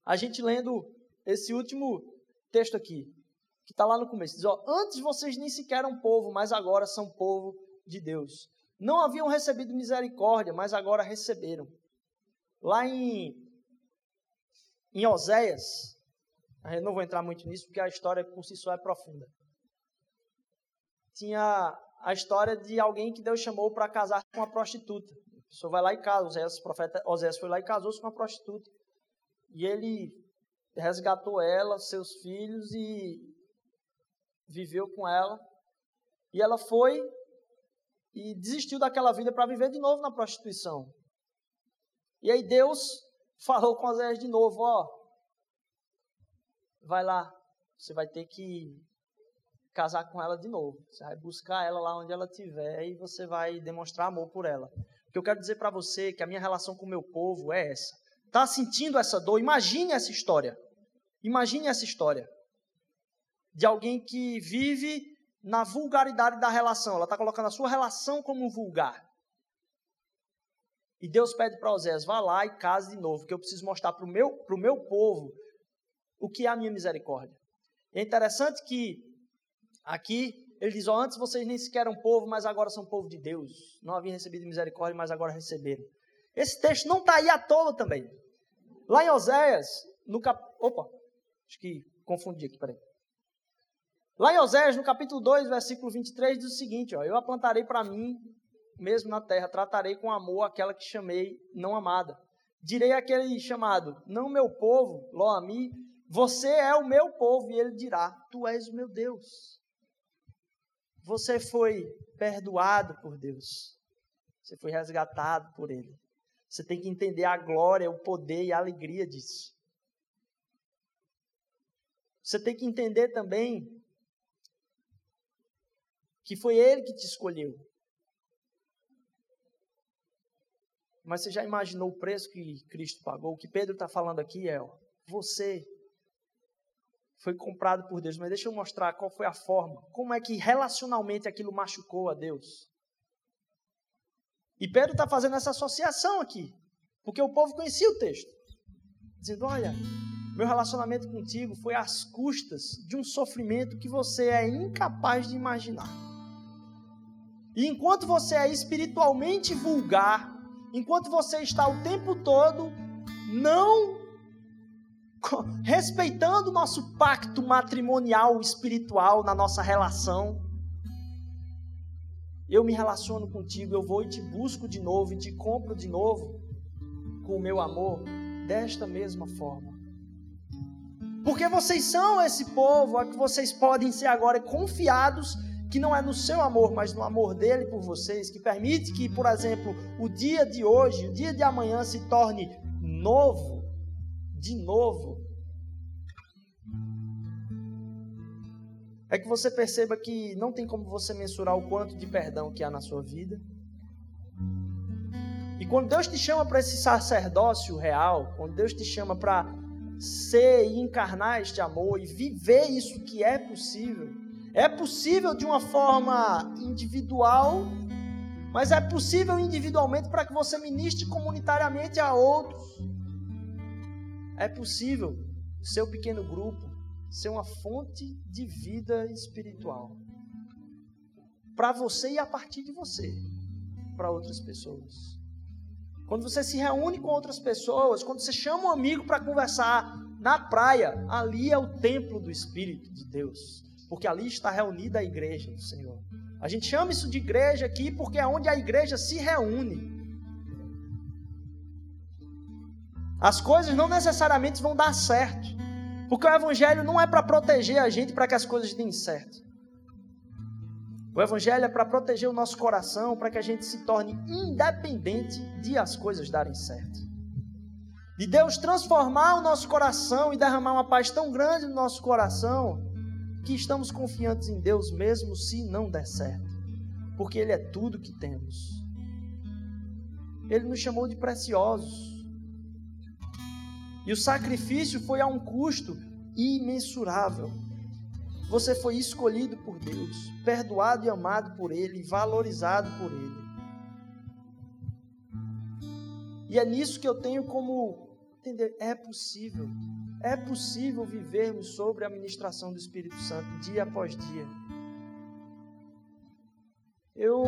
a gente lendo esse último texto aqui, que está lá no começo. Diz: ó, Antes vocês nem sequer eram povo, mas agora são povo de Deus. Não haviam recebido misericórdia, mas agora receberam. Lá em, em Oséias, eu não vou entrar muito nisso porque a história por si só é profunda. Tinha a história de alguém que Deus chamou para casar com uma prostituta. A pessoa vai lá e casa, Oséias, profeta Oséias foi lá e casou-se com uma prostituta. E ele resgatou ela, seus filhos e viveu com ela. E ela foi e desistiu daquela vida para viver de novo na prostituição. E aí Deus falou com Oséias de novo, ó, vai lá, você vai ter que casar com ela de novo. Você vai buscar ela lá onde ela estiver e você vai demonstrar amor por ela. O que eu quero dizer para você é que a minha relação com o meu povo é essa. Está sentindo essa dor? Imagine essa história. Imagine essa história de alguém que vive na vulgaridade da relação. Ela está colocando a sua relação como vulgar. E Deus pede para Osés, vá lá e case de novo, que eu preciso mostrar para o meu, meu povo o que é a minha misericórdia. É interessante que aqui ele diz: oh, antes vocês nem sequer eram povo, mas agora são povo de Deus. Não haviam recebido misericórdia, mas agora receberam. Esse texto não está aí à toa também. Lá em Oséias, no cap... Opa, acho que confundi aqui, peraí. Lá em Oséias, no capítulo 2, versículo 23, diz o seguinte: ó, Eu aplantarei para mim mesmo na terra, tratarei com amor aquela que chamei não amada. Direi àquele chamado, não meu povo, Loami, você é o meu povo, e ele dirá: Tu és o meu Deus. Você foi perdoado por Deus. Você foi resgatado por Ele. Você tem que entender a glória, o poder e a alegria disso. Você tem que entender também que foi Ele que te escolheu. Mas você já imaginou o preço que Cristo pagou? O que Pedro está falando aqui é: ó, você foi comprado por Deus. Mas deixa eu mostrar qual foi a forma, como é que relacionalmente aquilo machucou a Deus. E Pedro está fazendo essa associação aqui, porque o povo conhecia o texto, dizendo: olha, meu relacionamento contigo foi às custas de um sofrimento que você é incapaz de imaginar. E enquanto você é espiritualmente vulgar, enquanto você está o tempo todo não respeitando o nosso pacto matrimonial espiritual na nossa relação, eu me relaciono contigo, eu vou e te busco de novo e te compro de novo com o meu amor desta mesma forma. Porque vocês são esse povo, é que vocês podem ser agora confiados que não é no seu amor, mas no amor dele por vocês, que permite que, por exemplo, o dia de hoje, o dia de amanhã se torne novo, de novo. É que você perceba que não tem como você mensurar o quanto de perdão que há na sua vida. E quando Deus te chama para esse sacerdócio real, quando Deus te chama para ser e encarnar este amor e viver isso que é possível, é possível de uma forma individual, mas é possível individualmente para que você ministre comunitariamente a outros. É possível seu pequeno grupo ser uma fonte de vida espiritual para você e a partir de você para outras pessoas. Quando você se reúne com outras pessoas, quando você chama um amigo para conversar na praia, ali é o templo do Espírito de Deus porque ali está reunida a igreja do Senhor. A gente chama isso de igreja aqui porque é onde a igreja se reúne. As coisas não necessariamente vão dar certo, porque o evangelho não é para proteger a gente para que as coisas deem certo. O evangelho é para proteger o nosso coração, para que a gente se torne independente de as coisas darem certo. De Deus transformar o nosso coração e derramar uma paz tão grande no nosso coração, que estamos confiantes em Deus mesmo se não der certo, porque Ele é tudo que temos. Ele nos chamou de preciosos. E o sacrifício foi a um custo imensurável. Você foi escolhido por Deus, perdoado e amado por Ele, valorizado por Ele. E é nisso que eu tenho como entender: é possível é possível vivermos sobre a ministração do Espírito Santo dia após dia. Eu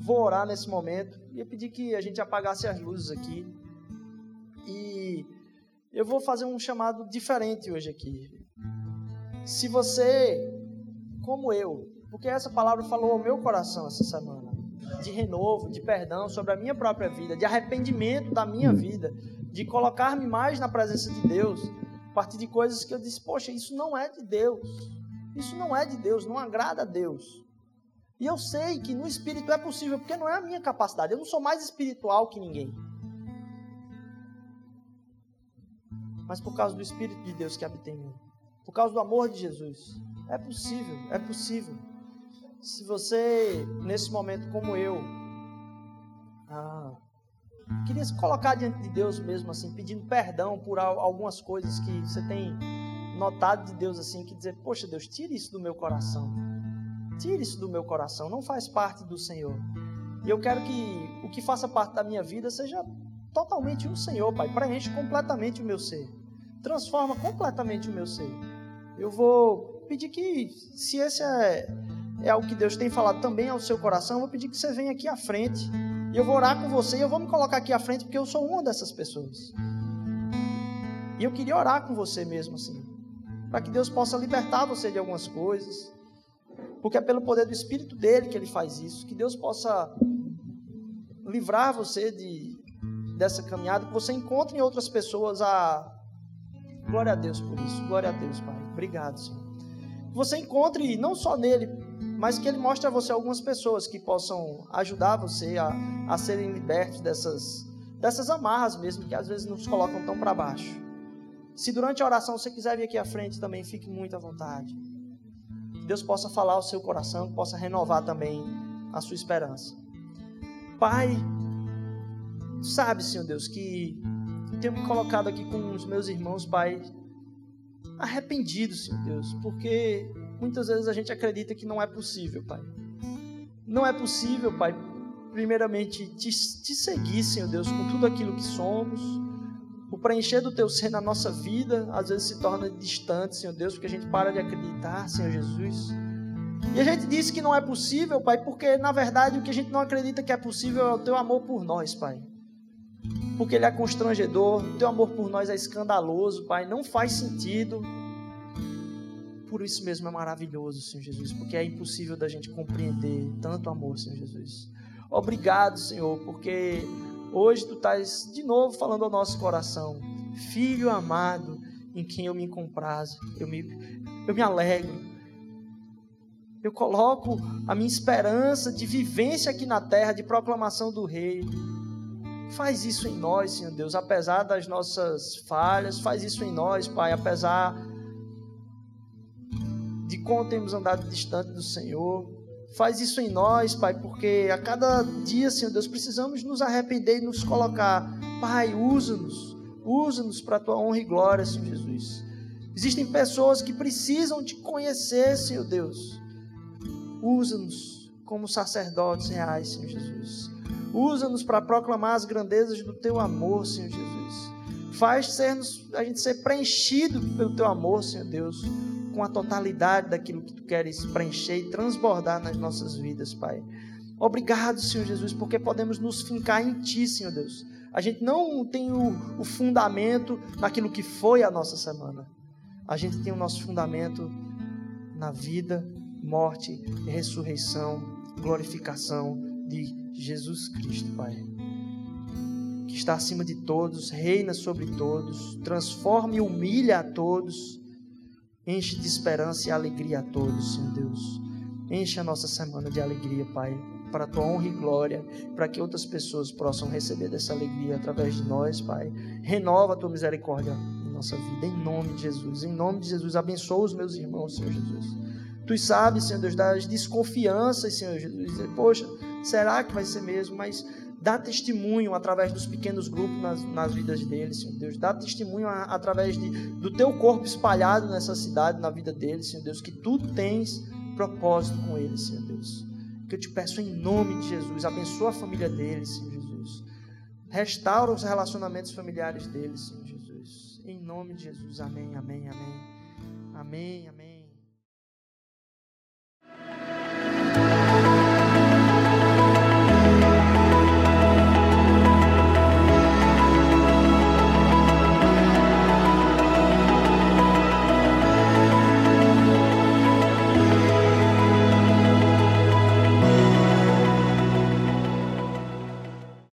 vou orar nesse momento e pedir que a gente apagasse as luzes aqui. E eu vou fazer um chamado diferente hoje aqui. Se você, como eu, porque essa palavra falou ao meu coração essa semana, de renovo, de perdão sobre a minha própria vida, de arrependimento da minha vida, de colocar-me mais na presença de Deus, a partir de coisas que eu disse, poxa, isso não é de Deus. Isso não é de Deus, não agrada a Deus. E eu sei que no espírito é possível, porque não é a minha capacidade. Eu não sou mais espiritual que ninguém. Mas por causa do Espírito de Deus que habita em mim, por causa do amor de Jesus, é possível, é possível. Se você, nesse momento como eu, ah, queria se colocar diante de Deus mesmo, assim, pedindo perdão por algumas coisas que você tem notado de Deus, assim, que dizer, poxa Deus, tire isso do meu coração. Tire isso do meu coração, não faz parte do Senhor. E eu quero que o que faça parte da minha vida seja totalmente o Senhor, Pai. Preenche completamente o meu ser. Transforma completamente o meu ser. Eu vou pedir que, se esse é, é algo que Deus tem falado também ao seu coração, eu vou pedir que você venha aqui à frente. E eu vou orar com você e eu vou me colocar aqui à frente porque eu sou uma dessas pessoas. E eu queria orar com você mesmo assim. Para que Deus possa libertar você de algumas coisas porque é pelo poder do Espírito dele que ele faz isso. Que Deus possa livrar você de, dessa caminhada, que você encontre em outras pessoas a. Glória a Deus por isso. Glória a Deus, Pai. Obrigado, Senhor. Que você encontre não só nele, mas que ele mostre a você algumas pessoas que possam ajudar você a, a serem libertos dessas, dessas amarras mesmo, que às vezes nos colocam tão para baixo. Se durante a oração você quiser vir aqui à frente também, fique muito à vontade. Deus possa falar ao seu coração, que possa renovar também a sua esperança. Pai, sabe, Senhor Deus, que tenho me colocado aqui com os meus irmãos, Pai, arrependido, Senhor Deus, porque muitas vezes a gente acredita que não é possível, Pai. Não é possível, Pai, primeiramente te, te seguir, Senhor Deus, com tudo aquilo que somos o preencher do teu ser na nossa vida, às vezes se torna distante, Senhor Deus, porque a gente para de acreditar, Senhor Jesus. E a gente diz que não é possível, Pai, porque na verdade o que a gente não acredita que é possível é o teu amor por nós, Pai. Porque ele é constrangedor, teu amor por nós é escandaloso, Pai, não faz sentido. Por isso mesmo é maravilhoso, Senhor Jesus, porque é impossível da gente compreender tanto amor, Senhor Jesus. Obrigado, Senhor, porque Hoje tu estás de novo falando ao nosso coração, filho amado, em quem eu me comprazo, eu me, eu me alegro. Eu coloco a minha esperança de vivência aqui na terra, de proclamação do Rei. Faz isso em nós, Senhor Deus, apesar das nossas falhas, faz isso em nós, Pai, apesar de como temos andado distante do Senhor. Faz isso em nós, Pai, porque a cada dia, Senhor Deus, precisamos nos arrepender e nos colocar. Pai, usa-nos, usa-nos para a tua honra e glória, Senhor Jesus. Existem pessoas que precisam te conhecer, Senhor Deus. Usa-nos como sacerdotes reais, Senhor Jesus. Usa-nos para proclamar as grandezas do teu amor, Senhor Jesus. Faz sermos, a gente ser preenchido pelo teu amor, Senhor Deus com a totalidade daquilo que tu queres preencher e transbordar nas nossas vidas, Pai. Obrigado, Senhor Jesus, porque podemos nos fincar em Ti, Senhor Deus. A gente não tem o, o fundamento naquilo que foi a nossa semana. A gente tem o nosso fundamento na vida, morte ressurreição, glorificação de Jesus Cristo, Pai. Que está acima de todos, reina sobre todos, transforma e humilha a todos Enche de esperança e alegria a todos, Senhor Deus. Enche a nossa semana de alegria, Pai, para a tua honra e glória, para que outras pessoas possam receber dessa alegria através de nós, Pai. Renova a tua misericórdia em nossa vida, em nome de Jesus. Em nome de Jesus, abençoa os meus irmãos, Senhor Jesus. Tu sabes, Senhor Deus, das desconfianças, Senhor Jesus. Poxa, será que vai ser mesmo? Mas Dá testemunho através dos pequenos grupos nas, nas vidas deles, Senhor Deus. Dá testemunho a, através de, do teu corpo espalhado nessa cidade, na vida deles, Senhor Deus. Que tu tens propósito com eles, Senhor Deus. Que eu te peço em nome de Jesus. Abençoa a família deles, Senhor Jesus. Restaura os relacionamentos familiares deles, Senhor Jesus. Em nome de Jesus. Amém, amém, amém. Amém, amém.